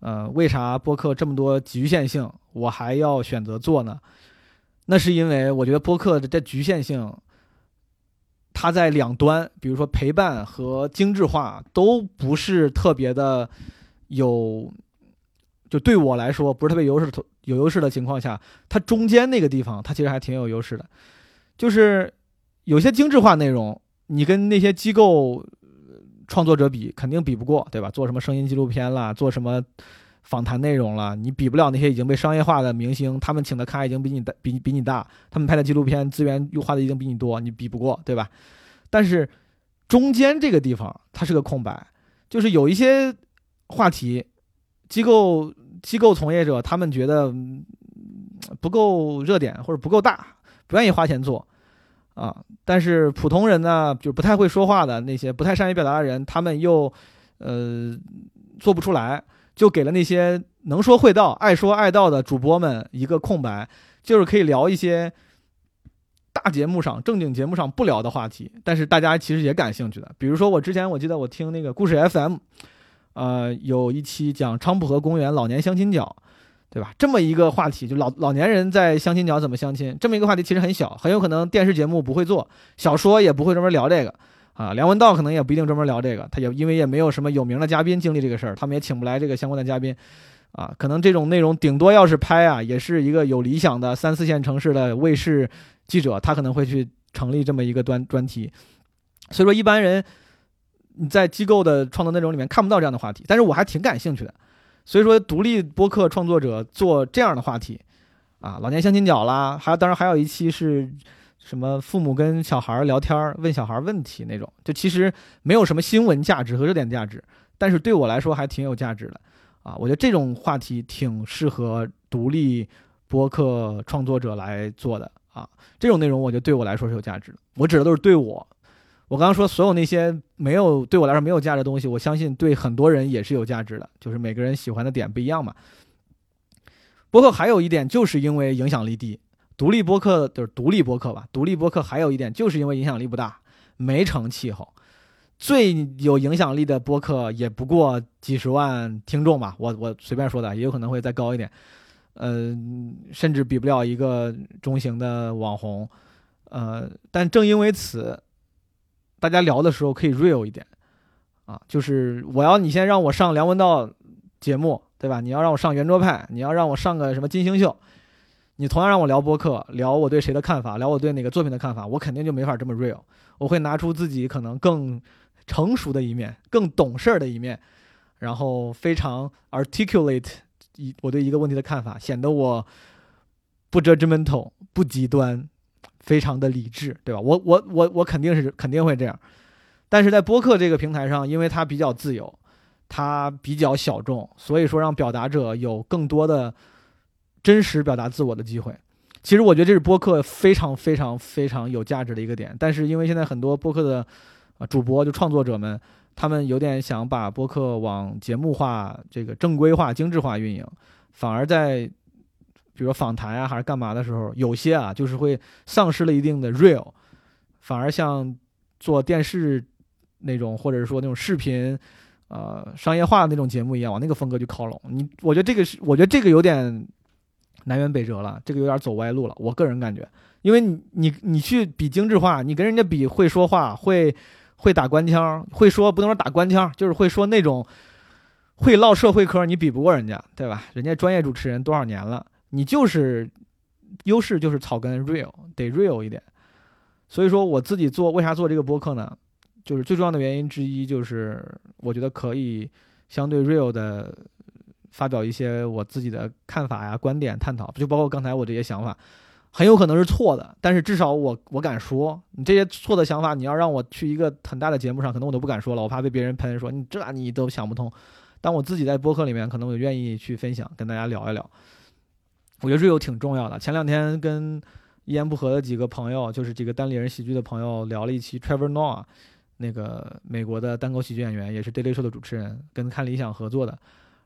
呃，为啥播客这么多局限性，我还要选择做呢？那是因为我觉得播客的这局限性，它在两端，比如说陪伴和精致化，都不是特别的有，就对我来说不是特别优势有优势的情况下，它中间那个地方，它其实还挺有优势的，就是有些精致化内容，你跟那些机构。创作者比肯定比不过，对吧？做什么声音纪录片啦，做什么访谈内容了，你比不了那些已经被商业化的明星，他们请的咖已经比你大，比比你大，他们拍的纪录片资源又花的已经比你多，你比不过，对吧？但是中间这个地方它是个空白，就是有一些话题，机构机构从业者他们觉得不够热点或者不够大，不愿意花钱做。啊，但是普通人呢，就不太会说话的那些不太善于表达的人，他们又，呃，做不出来，就给了那些能说会道、爱说爱道的主播们一个空白，就是可以聊一些大节目上、正经节目上不聊的话题，但是大家其实也感兴趣的。比如说，我之前我记得我听那个故事 FM，呃，有一期讲昌普河公园老年相亲角。对吧？这么一个话题，就老老年人在相亲角怎么相亲？这么一个话题其实很小，很有可能电视节目不会做，小说也不会专门聊这个，啊，梁文道可能也不一定专门聊这个，他也因为也没有什么有名的嘉宾经历这个事儿，他们也请不来这个相关的嘉宾，啊，可能这种内容顶多要是拍啊，也是一个有理想的三四线城市的卫视记者，他可能会去成立这么一个专专题，所以说一般人你在机构的创作内容里面看不到这样的话题，但是我还挺感兴趣的。所以说，独立播客创作者做这样的话题，啊，老年相亲角啦，还当然还有一期是什么父母跟小孩聊天问小孩问题那种，就其实没有什么新闻价值和热点价值，但是对我来说还挺有价值的，啊，我觉得这种话题挺适合独立播客创作者来做的，啊，这种内容我觉得对我来说是有价值的，我指的都是对我。我刚刚说所有那些没有对我来说没有价值的东西，我相信对很多人也是有价值的，就是每个人喜欢的点不一样嘛。播客还有一点就是因为影响力低，独立播客就是独立播客吧，独立播客还有一点就是因为影响力不大，没成气候。最有影响力的播客也不过几十万听众吧，我我随便说的，也有可能会再高一点，呃，甚至比不了一个中型的网红，呃，但正因为此，大家聊的时候可以 real 一点，啊，就是我要你先让我上梁文道节目，对吧？你要让我上圆桌派，你要让我上个什么金星秀，你同样让我聊播客，聊我对谁的看法，聊我对哪个作品的看法，我肯定就没法这么 real，我会拿出自己可能更。成熟的一面，更懂事儿的一面，然后非常 articulate 一我对一个问题的看法，显得我不 judgmental 不极端，非常的理智，对吧？我我我我肯定是肯定会这样，但是在播客这个平台上，因为它比较自由，它比较小众，所以说让表达者有更多的真实表达自我的机会。其实我觉得这是播客非常非常非常有价值的一个点，但是因为现在很多播客的。主播就创作者们，他们有点想把播客往节目化、这个正规化、精致化运营，反而在比如访谈啊还是干嘛的时候，有些啊就是会丧失了一定的 real，反而像做电视那种或者是说那种视频，呃商业化的那种节目一样，往那个风格去靠拢。你我觉得这个是，我觉得这个有点南辕北辙了，这个有点走歪路了。我个人感觉，因为你你你去比精致化，你跟人家比会说话会。会打官腔，会说不能说打官腔，就是会说那种会唠社会嗑，你比不过人家，对吧？人家专业主持人多少年了，你就是优势就是草根 real，得 real 一点。所以说我自己做为啥做这个播客呢？就是最重要的原因之一就是我觉得可以相对 real 的发表一些我自己的看法呀、观点、探讨，就包括刚才我这些想法。很有可能是错的，但是至少我我敢说，你这些错的想法，你要让我去一个很大的节目上，可能我都不敢说了，我怕被别人喷，说你这你都想不通。但我自己在播客里面，可能我愿意去分享，跟大家聊一聊。我觉得 real 挺重要的。前两天跟一言不合的几个朋友，就是几个单立人喜剧的朋友聊了一期 Trevor Noah，那个美国的单口喜剧演员，也是 Daily Show 的主持人，跟看理想合作的。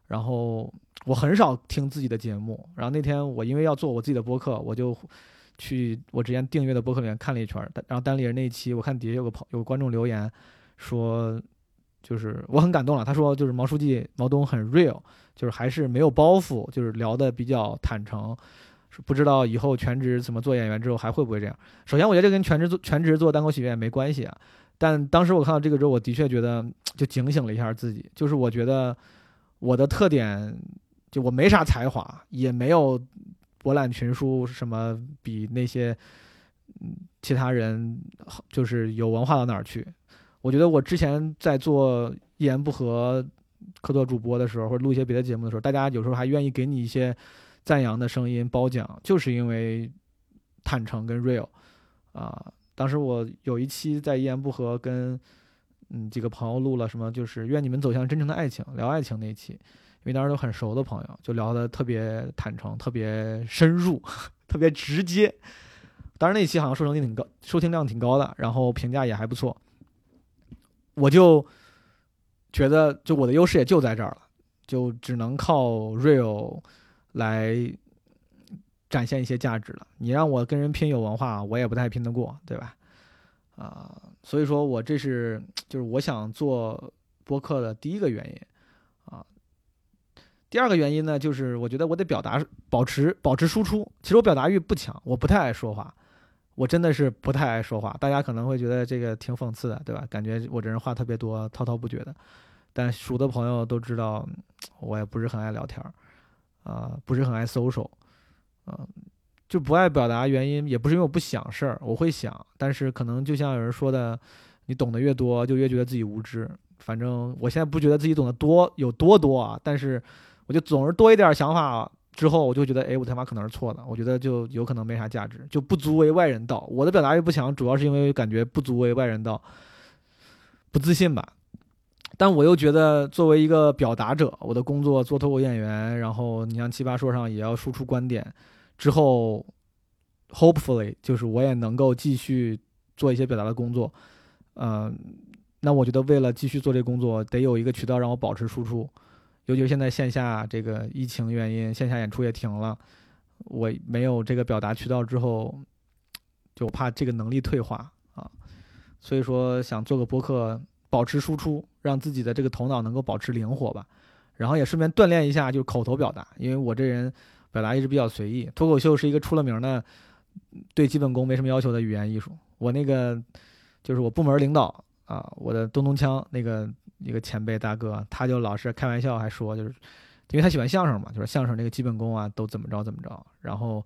然后我很少听自己的节目，然后那天我因为要做我自己的播客，我就去我之前订阅的播客里面看了一圈，然后单立人那一期，我看底下有个朋有个观众留言说，就是我很感动了，他说就是毛书记毛东很 real，就是还是没有包袱，就是聊的比较坦诚，不知道以后全职怎么做演员之后还会不会这样。首先我觉得这跟全职做全职做单口喜剧也没关系啊，但当时我看到这个之后，我的确觉得就警醒了一下自己，就是我觉得。我的特点就我没啥才华，也没有博览群书，什么比那些嗯其他人就是有文化到哪儿去？我觉得我之前在做一言不合客座主播的时候，或者录一些别的节目的时候，大家有时候还愿意给你一些赞扬的声音褒奖，就是因为坦诚跟 real 啊。当时我有一期在一言不合跟。嗯，几个朋友录了什么？就是愿你们走向真正的爱情，聊爱情那一期，因为当时都很熟的朋友，就聊的特别坦诚，特别深入，*laughs* 特别直接。当然那期好像收听率挺高，收听量挺高的，然后评价也还不错。我就觉得，就我的优势也就在这儿了，就只能靠 real 来展现一些价值了。你让我跟人拼有文化，我也不太拼得过，对吧？啊。所以说我这是就是我想做播客的第一个原因，啊，第二个原因呢，就是我觉得我得表达保持保持输出。其实我表达欲不强，我不太爱说话，我真的是不太爱说话。大家可能会觉得这个挺讽刺的，对吧？感觉我这人话特别多，滔滔不绝的。但熟的朋友都知道，我也不是很爱聊天儿，啊，不是很爱 social，啊。就不爱表达原因，也不是因为我不想事儿，我会想，但是可能就像有人说的，你懂得越多，就越觉得自己无知。反正我现在不觉得自己懂得多有多多啊，但是我就总是多一点想法之后，我就觉得，哎，我他妈可能是错的，我觉得就有可能没啥价值，就不足为外人道。我的表达欲不强，主要是因为感觉不足为外人道，不自信吧。但我又觉得，作为一个表达者，我的工作做脱口演员，然后你像奇葩说上也要输出观点。之后，hopefully 就是我也能够继续做一些表达的工作，嗯，那我觉得为了继续做这工作，得有一个渠道让我保持输出，尤其是现在线下这个疫情原因，线下演出也停了，我没有这个表达渠道之后，就怕这个能力退化啊，所以说想做个播客保持输出，让自己的这个头脑能够保持灵活吧。然后也顺便锻炼一下，就是口头表达，因为我这人表达一直比较随意。脱口秀是一个出了名的对基本功没什么要求的语言艺术。我那个就是我部门领导啊，我的东东锵那个一个前辈大哥，他就老是开玩笑还说，就是因为他喜欢相声嘛，就是相声那个基本功啊都怎么着怎么着。然后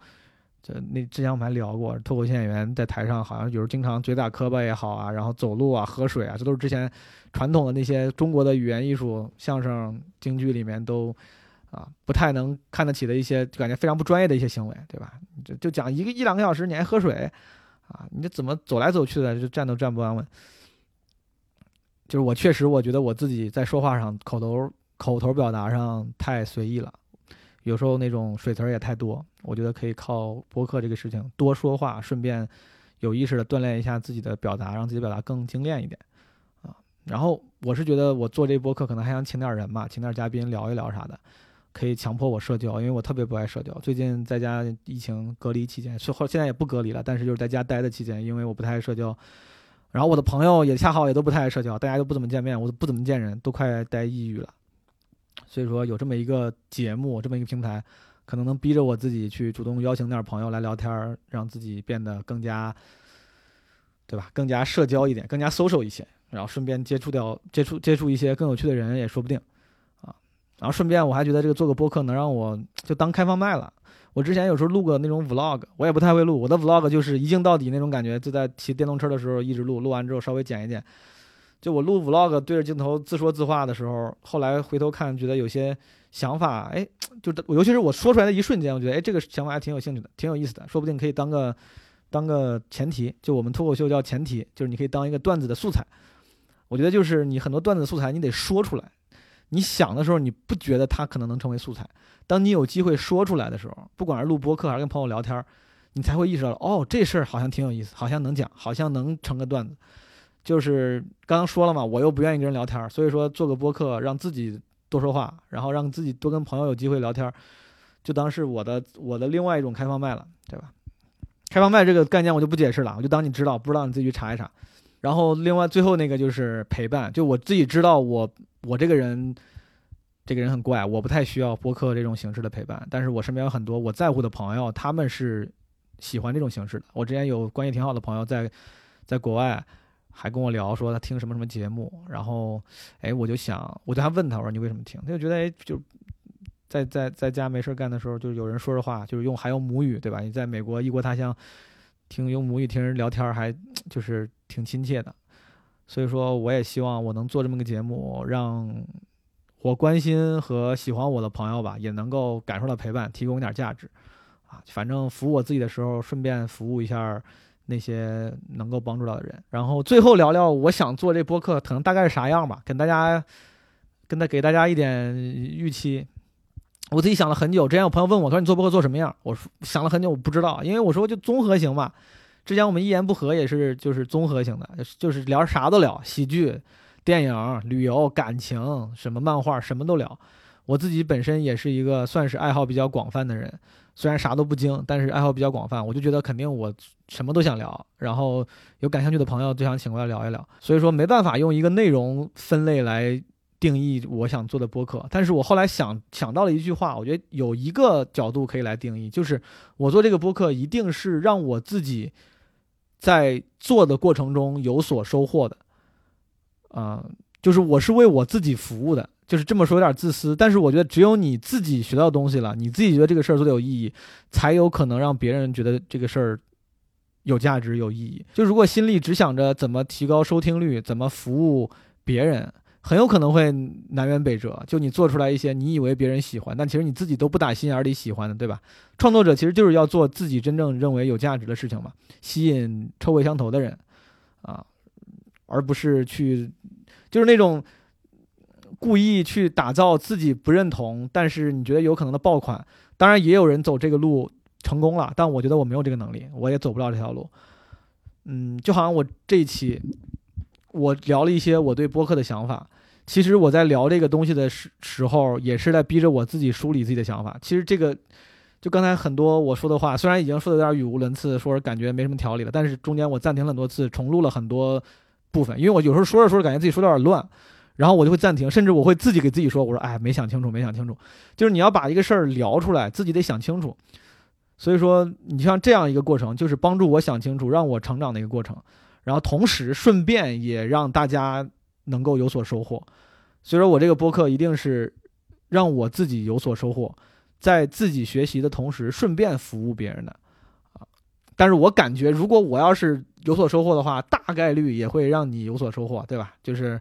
就那之前我们还聊过，脱口秀演员在台上好像有时候经常嘴打磕巴也好啊，然后走路啊、喝水啊，这都是之前。传统的那些中国的语言艺术、相声、京剧里面都，啊，不太能看得起的一些，就感觉非常不专业的一些行为，对吧？就就讲一个一两个小时，你还喝水，啊，你这怎么走来走去的，就站都站不安稳。就是我确实，我觉得我自己在说话上口头口头表达上太随意了，有时候那种水词儿也太多。我觉得可以靠播客这个事情多说话，顺便有意识的锻炼一下自己的表达，让自己表达更精炼一点啊。然后我是觉得我做这播客可能还想请点人嘛，请点嘉宾聊一聊啥的，可以强迫我社交，因为我特别不爱社交。最近在家疫情隔离期间，后现在也不隔离了，但是就是在家待的期间，因为我不太爱社交。然后我的朋友也恰好也都不太爱社交，大家都不怎么见面，我都不怎么见人，都快待抑郁了。所以说有这么一个节目，这么一个平台，可能能逼着我自己去主动邀请点朋友来聊天，让自己变得更加，对吧？更加社交一点，更加 social 一些。然后顺便接触掉接触接触一些更有趣的人也说不定，然后顺便我还觉得这个做个播客能让我就当开放麦了。我之前有时候录个那种 vlog，我也不太会录，我的 vlog 就是一镜到底那种感觉，就在骑电动车的时候一直录，录完之后稍微剪一剪。就我录 vlog 对着镜头自说自话的时候，后来回头看觉得有些想法，哎，就尤其是我说出来的一瞬间，我觉得哎这个想法还挺有兴趣的，挺有意思的，说不定可以当个当个前提，就我们脱口秀叫前提，就是你可以当一个段子的素材。我觉得就是你很多段子素材，你得说出来。你想的时候，你不觉得它可能能成为素材。当你有机会说出来的时候，不管是录播客还是跟朋友聊天，你才会意识到，哦，这事儿好像挺有意思，好像能讲，好像能成个段子。就是刚刚说了嘛，我又不愿意跟人聊天，所以说做个播客，让自己多说话，然后让自己多跟朋友有机会聊天，就当是我的我的另外一种开放麦了，对吧？开放麦这个概念我就不解释了，我就当你知道，不知道你自己去查一查。然后，另外最后那个就是陪伴。就我自己知道，我我这个人，这个人很怪，我不太需要播客这种形式的陪伴。但是我身边有很多我在乎的朋友，他们是喜欢这种形式的。我之前有关系挺好的朋友在在国外，还跟我聊说他听什么什么节目。然后，哎，我就想，我就还问他，我说你为什么听？他就觉得，哎，就在在在家没事干的时候，就有人说着话，就是用还用母语，对吧？你在美国异国他乡。听用母语听人聊天还就是挺亲切的，所以说我也希望我能做这么个节目，让我关心和喜欢我的朋友吧，也能够感受到陪伴，提供一点价值，啊，反正服务我自己的时候，顺便服务一下那些能够帮助到的人。然后最后聊聊我想做这播客可能大概是啥样吧，跟大家跟他给大家一点预期。我自己想了很久，之前有朋友问我，说你做播客做什么样？我说想了很久，我不知道，因为我说就综合型嘛。之前我们一言不合也是就是综合型的，就是聊啥都聊，喜剧、电影、旅游、感情，什么漫画什么都聊。我自己本身也是一个算是爱好比较广泛的人，虽然啥都不精，但是爱好比较广泛，我就觉得肯定我什么都想聊。然后有感兴趣的朋友就想请过来聊一聊，所以说没办法用一个内容分类来。定义我想做的播客，但是我后来想想到了一句话，我觉得有一个角度可以来定义，就是我做这个播客一定是让我自己在做的过程中有所收获的，啊，就是我是为我自己服务的，就是这么说有点自私，但是我觉得只有你自己学到东西了，你自己觉得这个事儿做的有意义，才有可能让别人觉得这个事儿有价值有意义。就如果心里只想着怎么提高收听率，怎么服务别人。很有可能会南辕北辙，就你做出来一些你以为别人喜欢，但其实你自己都不打心眼里喜欢的，对吧？创作者其实就是要做自己真正认为有价值的事情嘛，吸引臭味相投的人，啊，而不是去，就是那种故意去打造自己不认同，但是你觉得有可能的爆款。当然也有人走这个路成功了，但我觉得我没有这个能力，我也走不了这条路。嗯，就好像我这一期。我聊了一些我对播客的想法，其实我在聊这个东西的时时候，也是在逼着我自己梳理自己的想法。其实这个，就刚才很多我说的话，虽然已经说的有点语无伦次，说感觉没什么条理了，但是中间我暂停了很多次，重录了很多部分，因为我有时候说着说着感觉自己说的有点乱，然后我就会暂停，甚至我会自己给自己说，我说哎没想清楚，没想清楚，就是你要把一个事儿聊出来，自己得想清楚。所以说，你像这样一个过程，就是帮助我想清楚，让我成长的一个过程，然后同时顺便也让大家能够有所收获。所以说我这个播客一定是让我自己有所收获，在自己学习的同时，顺便服务别人的啊。但是我感觉，如果我要是有所收获的话，大概率也会让你有所收获，对吧？就是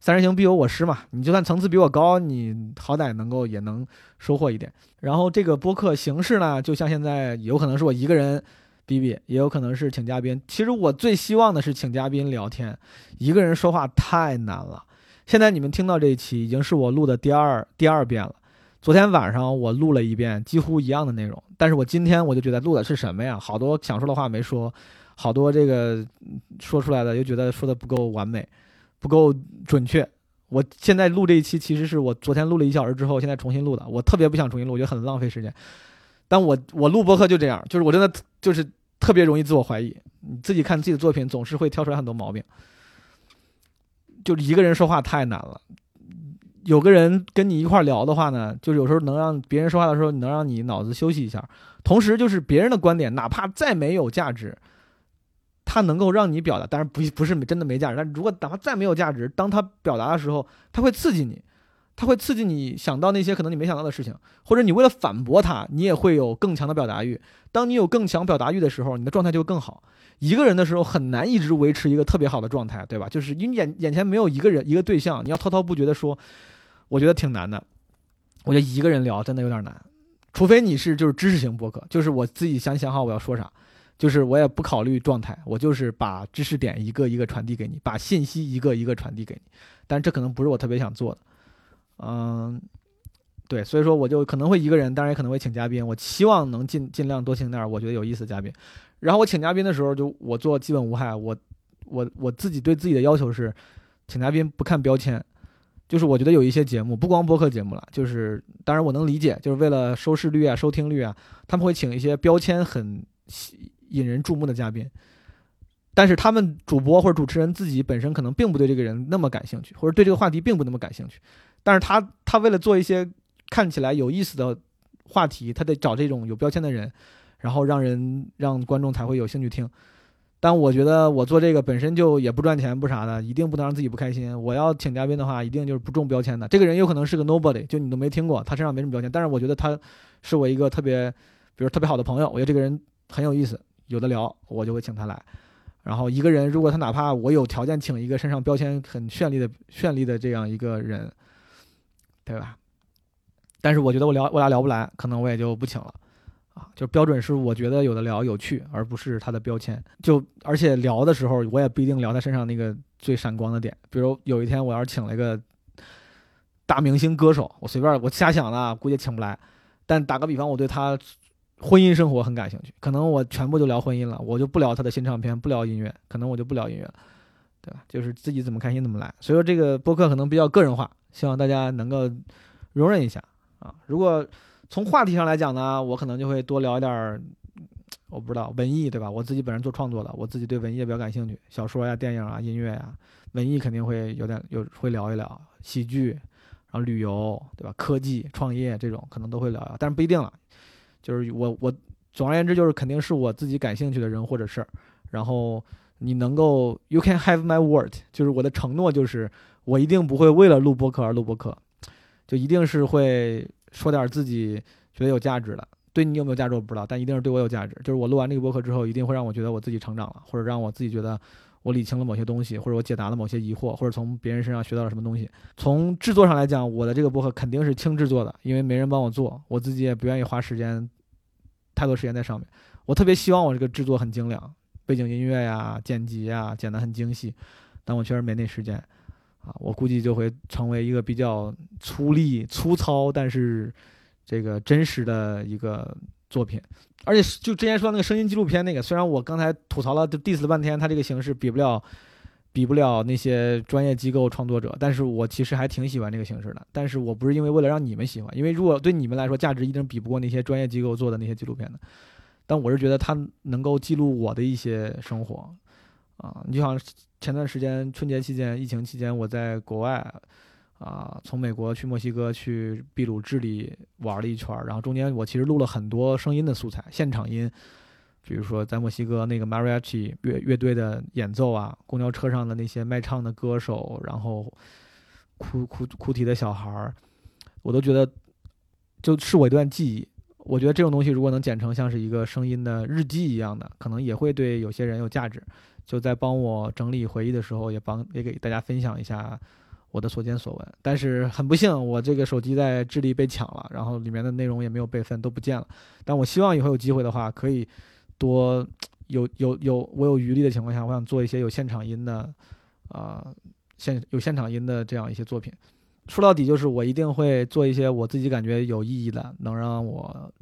三人行必有我师嘛。你就算层次比我高，你好歹能够也能收获一点。然后这个播客形式呢，就像现在有可能是我一个人比比，也有可能是请嘉宾。其实我最希望的是请嘉宾聊天，一个人说话太难了。现在你们听到这一期已经是我录的第二第二遍了。昨天晚上我录了一遍，几乎一样的内容。但是我今天我就觉得录的是什么呀？好多想说的话没说，好多这个说出来的又觉得说的不够完美，不够准确。我现在录这一期，其实是我昨天录了一小时之后，现在重新录的。我特别不想重新录，我觉得很浪费时间。但我我录播客就这样，就是我真的就是特别容易自我怀疑。你自己看自己的作品，总是会挑出来很多毛病。就一个人说话太难了，有个人跟你一块聊的话呢，就是有时候能让别人说话的时候，能让你脑子休息一下。同时，就是别人的观点，哪怕再没有价值，他能够让你表达，当然不不是真的没价值。但如果哪怕再没有价值，当他表达的时候，他会刺激你，他会刺激你想到那些可能你没想到的事情，或者你为了反驳他，你也会有更强的表达欲。当你有更强表达欲的时候，你的状态就更好。一个人的时候很难一直维持一个特别好的状态，对吧？就是因为眼眼前没有一个人一个对象，你要滔滔不绝的说，我觉得挺难的。我觉得一个人聊真的有点难，除非你是就是知识型播客，就是我自己先想好我要说啥，就是我也不考虑状态，我就是把知识点一个一个传递给你，把信息一个一个传递给你。但这可能不是我特别想做的，嗯，对，所以说我就可能会一个人，当然也可能会请嘉宾。我希望能尽尽量多请点我觉得有意思的嘉宾。然后我请嘉宾的时候，就我做基本无害。我，我我自己对自己的要求是，请嘉宾不看标签。就是我觉得有一些节目，不光播客节目了，就是当然我能理解，就是为了收视率啊、收听率啊，他们会请一些标签很引人注目的嘉宾。但是他们主播或者主持人自己本身可能并不对这个人那么感兴趣，或者对这个话题并不那么感兴趣。但是他他为了做一些看起来有意思的话题，他得找这种有标签的人。然后让人让观众才会有兴趣听，但我觉得我做这个本身就也不赚钱不啥的，一定不能让自己不开心。我要请嘉宾的话，一定就是不中标签的。这个人有可能是个 nobody，就你都没听过，他身上没什么标签，但是我觉得他是我一个特别，比如特别好的朋友，我觉得这个人很有意思，有的聊，我就会请他来。然后一个人，如果他哪怕我有条件请一个身上标签很绚丽的绚丽的这样一个人，对吧？但是我觉得我聊我俩聊不来，可能我也就不请了。啊，就标准是我觉得有的聊有趣，而不是他的标签。就而且聊的时候，我也不一定聊他身上那个最闪光的点。比如有一天我要是请了一个大明星歌手，我随便我瞎想的，估计请不来。但打个比方，我对他婚姻生活很感兴趣，可能我全部就聊婚姻了，我就不聊他的新唱片，不聊音乐，可能我就不聊音乐，对吧？就是自己怎么开心怎么来。所以说这个播客可能比较个人化，希望大家能够容忍一下啊。如果从话题上来讲呢，我可能就会多聊一点儿，我不知道文艺对吧？我自己本人做创作的，我自己对文艺也比较感兴趣，小说呀、电影啊、音乐呀，文艺肯定会有点有会聊一聊，喜剧，然后旅游对吧？科技、创业这种可能都会聊聊，但是不一定了。就是我我总而言之就是肯定是我自己感兴趣的人或者事儿，然后你能够 you can have my word，就是我的承诺就是我一定不会为了录播客而录播客，就一定是会。说点自己觉得有价值的，对你有没有价值我不知道，但一定是对我有价值。就是我录完这个播客之后，一定会让我觉得我自己成长了，或者让我自己觉得我理清了某些东西，或者我解答了某些疑惑，或者从别人身上学到了什么东西。从制作上来讲，我的这个播客肯定是轻制作的，因为没人帮我做，我自己也不愿意花时间太多时间在上面。我特别希望我这个制作很精良，背景音乐呀、剪辑呀剪得很精细，但我确实没那时间。啊，我估计就会成为一个比较粗粝、粗糙，但是这个真实的一个作品。而且就之前说那个声音纪录片那个，虽然我刚才吐槽了，就 diss 了半天，它这个形式比不了，比不了那些专业机构创作者，但是我其实还挺喜欢这个形式的。但是我不是因为为了让你们喜欢，因为如果对你们来说价值一定比不过那些专业机构做的那些纪录片的。但我是觉得它能够记录我的一些生活。啊。你就像前段时间春节期间、疫情期间，我在国外啊，从美国去墨西哥、去秘鲁、智利玩了一圈，然后中间我其实录了很多声音的素材，现场音，比如说在墨西哥那个 mariachi 乐乐队的演奏啊，公交车上的那些卖唱的歌手，然后哭哭哭啼的小孩儿，我都觉得就是我一段记忆。我觉得这种东西如果能剪成像是一个声音的日记一样的，可能也会对有些人有价值。就在帮我整理回忆的时候，也帮也给大家分享一下我的所见所闻。但是很不幸，我这个手机在智利被抢了，然后里面的内容也没有备份，都不见了。但我希望以后有机会的话，可以多有有有我有余力的情况下，我想做一些有现场音的，啊、现有现场音的这样一些作品。说到底就是我一定会做一些我自己感觉有意义的，能让我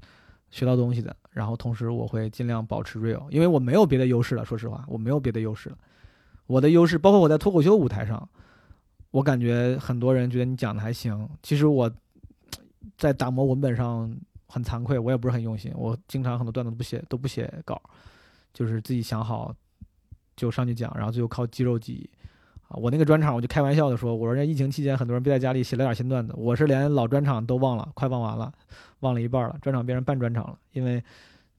学到东西的。然后同时我会尽量保持 real，因为我没有别的优势了。说实话，我没有别的优势了。我的优势包括我在脱口秀舞台上，我感觉很多人觉得你讲的还行。其实我在打磨文本上很惭愧，我也不是很用心。我经常很多段子不写，都不写稿，就是自己想好就上去讲，然后最后靠肌肉记忆。我那个专场我就开玩笑的说，我说人家疫情期间很多人憋在家里写了点新段子，我是连老专场都忘了，快忘完了，忘了一半了，专场变成半专场了，因为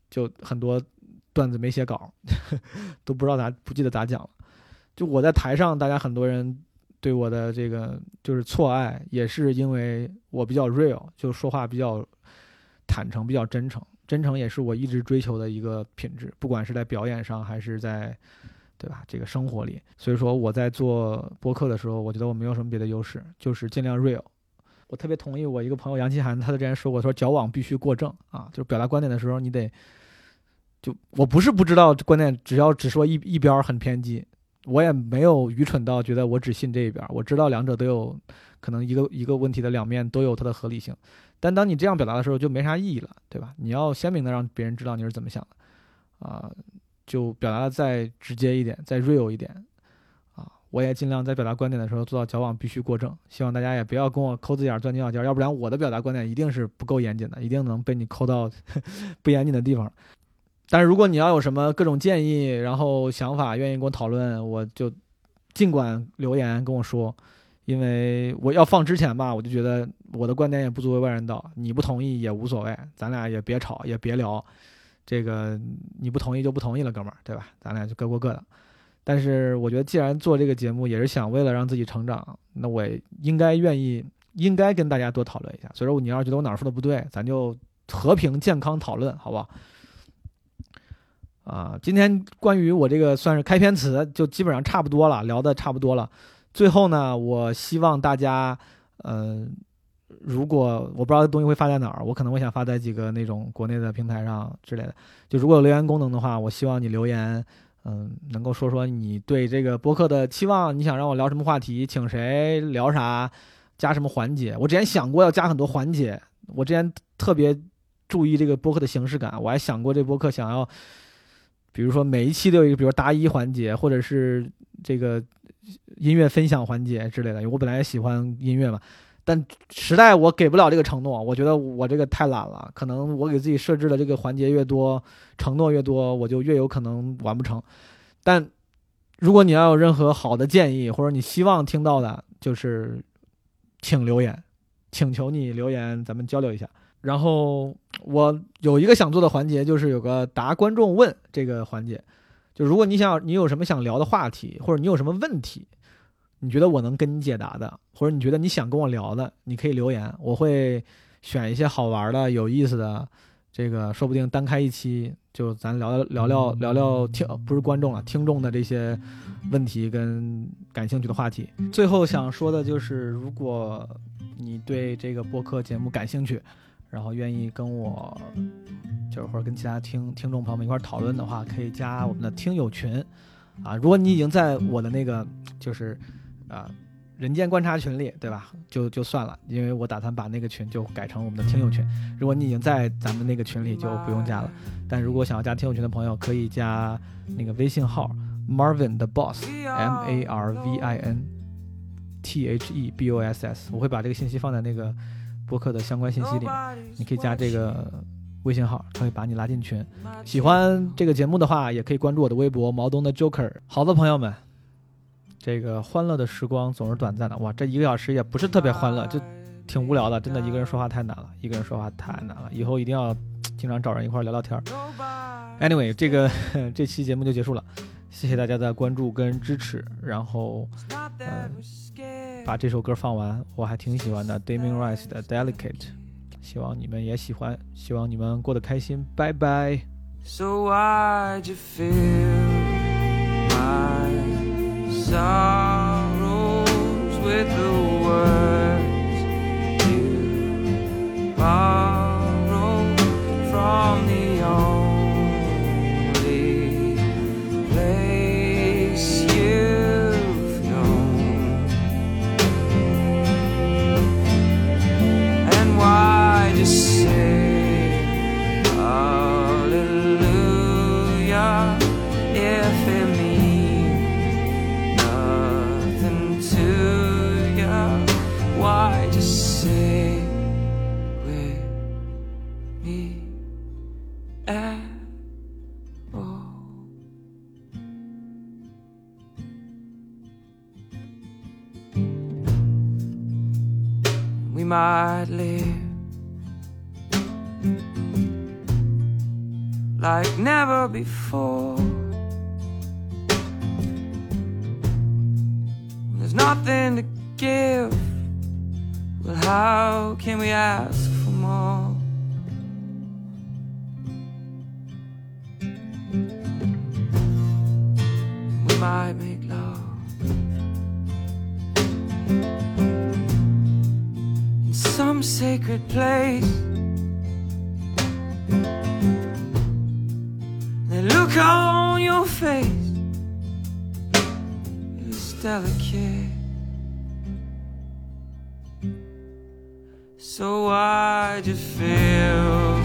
就很多段子没写稿，*laughs* 都不知道咋不记得咋讲了。就我在台上，大家很多人对我的这个就是错爱，也是因为我比较 real，就说话比较坦诚，比较真诚。真诚也是我一直追求的一个品质，不管是在表演上还是在。对吧？这个生活里，所以说我在做播客的时候，我觉得我没有什么别的优势，就是尽量 real。我特别同意我一个朋友杨奇涵，他之前说过，说矫枉必须过正啊，就是表达观点的时候，你得就我不是不知道观点，只要只说一一边很偏激，我也没有愚蠢到觉得我只信这一边，我知道两者都有可能一个一个问题的两面都有它的合理性，但当你这样表达的时候，就没啥意义了，对吧？你要鲜明的让别人知道你是怎么想的啊。就表达的再直接一点，再 real 一点，啊，我也尽量在表达观点的时候做到矫枉必须过正。希望大家也不要跟我抠字眼钻牛角尖，要不然我的表达观点一定是不够严谨的，一定能被你抠到 *laughs* 不严谨的地方。但是如果你要有什么各种建议，然后想法愿意跟我讨论，我就尽管留言跟我说，因为我要放之前吧，我就觉得我的观点也不足为外人道，你不同意也无所谓，咱俩也别吵，也别聊。这个你不同意就不同意了，哥们儿，对吧？咱俩就各过各的。但是我觉得，既然做这个节目也是想为了让自己成长，那我应该愿意，应该跟大家多讨论一下。所以说，你要觉得我哪儿说的不对，咱就和平健康讨论，好不好？啊，今天关于我这个算是开篇词，就基本上差不多了，聊的差不多了。最后呢，我希望大家，嗯。如果我不知道东西会发在哪儿，我可能会想发在几个那种国内的平台上之类的。就如果有留言功能的话，我希望你留言，嗯，能够说说你对这个播客的期望，你想让我聊什么话题，请谁聊啥，加什么环节。我之前想过要加很多环节，我之前特别注意这个播客的形式感，我还想过这播客想要，比如说每一期都有一个，比如答疑环节，或者是这个音乐分享环节之类的。我本来也喜欢音乐嘛。但实在我给不了这个承诺，我觉得我这个太懒了。可能我给自己设置的这个环节越多，承诺越多，我就越有可能完不成。但如果你要有任何好的建议，或者你希望听到的，就是请留言，请求你留言，咱们交流一下。然后我有一个想做的环节，就是有个答观众问这个环节，就如果你想你有什么想聊的话题，或者你有什么问题。你觉得我能跟你解答的，或者你觉得你想跟我聊的，你可以留言，我会选一些好玩的、有意思的，这个说不定单开一期，就咱聊聊聊聊聊听，不是观众了，听众的这些问题跟感兴趣的话题。最后想说的就是，如果你对这个播客节目感兴趣，然后愿意跟我，就是或者跟其他听听众朋友们一块讨论的话，可以加我们的听友群，啊，如果你已经在我的那个就是。啊，人间观察群里，对吧？就就算了，因为我打算把那个群就改成我们的听友群。如果你已经在咱们那个群里，就不用加了。但如果想要加听友群的朋友，可以加那个微信号 Marvin 的 Boss，M A R V I N T H E B O S S。我会把这个信息放在那个播客的相关信息里面，你可以加这个
微信号，他会把你拉进群。喜欢这个节目的话，也可以关注我的微博毛东的 Joker。好的，朋友们，这个欢乐的时光总是短暂的。哇，这一个小时也不是特别欢乐，就挺无聊的。真的，一个人说话太难了，一个人说话太难了。以后一定要经常找人一块聊聊天。Anyway，这个 *laughs* 这期节目就结束了，谢谢大家的关注跟支持。然后，嗯，把这首歌放完，我还挺喜欢的，Damien Rice 的 Delicate。希望你们也喜欢，希望你们过得开心，拜拜。So why'd you fill my sorrows with the words you borrowed from the might live like never before. There's nothing to give. Well, how can we ask for more? We might make some sacred place. look on your face is delicate. So why'd you fill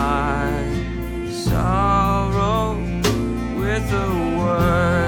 my sorrow with the word?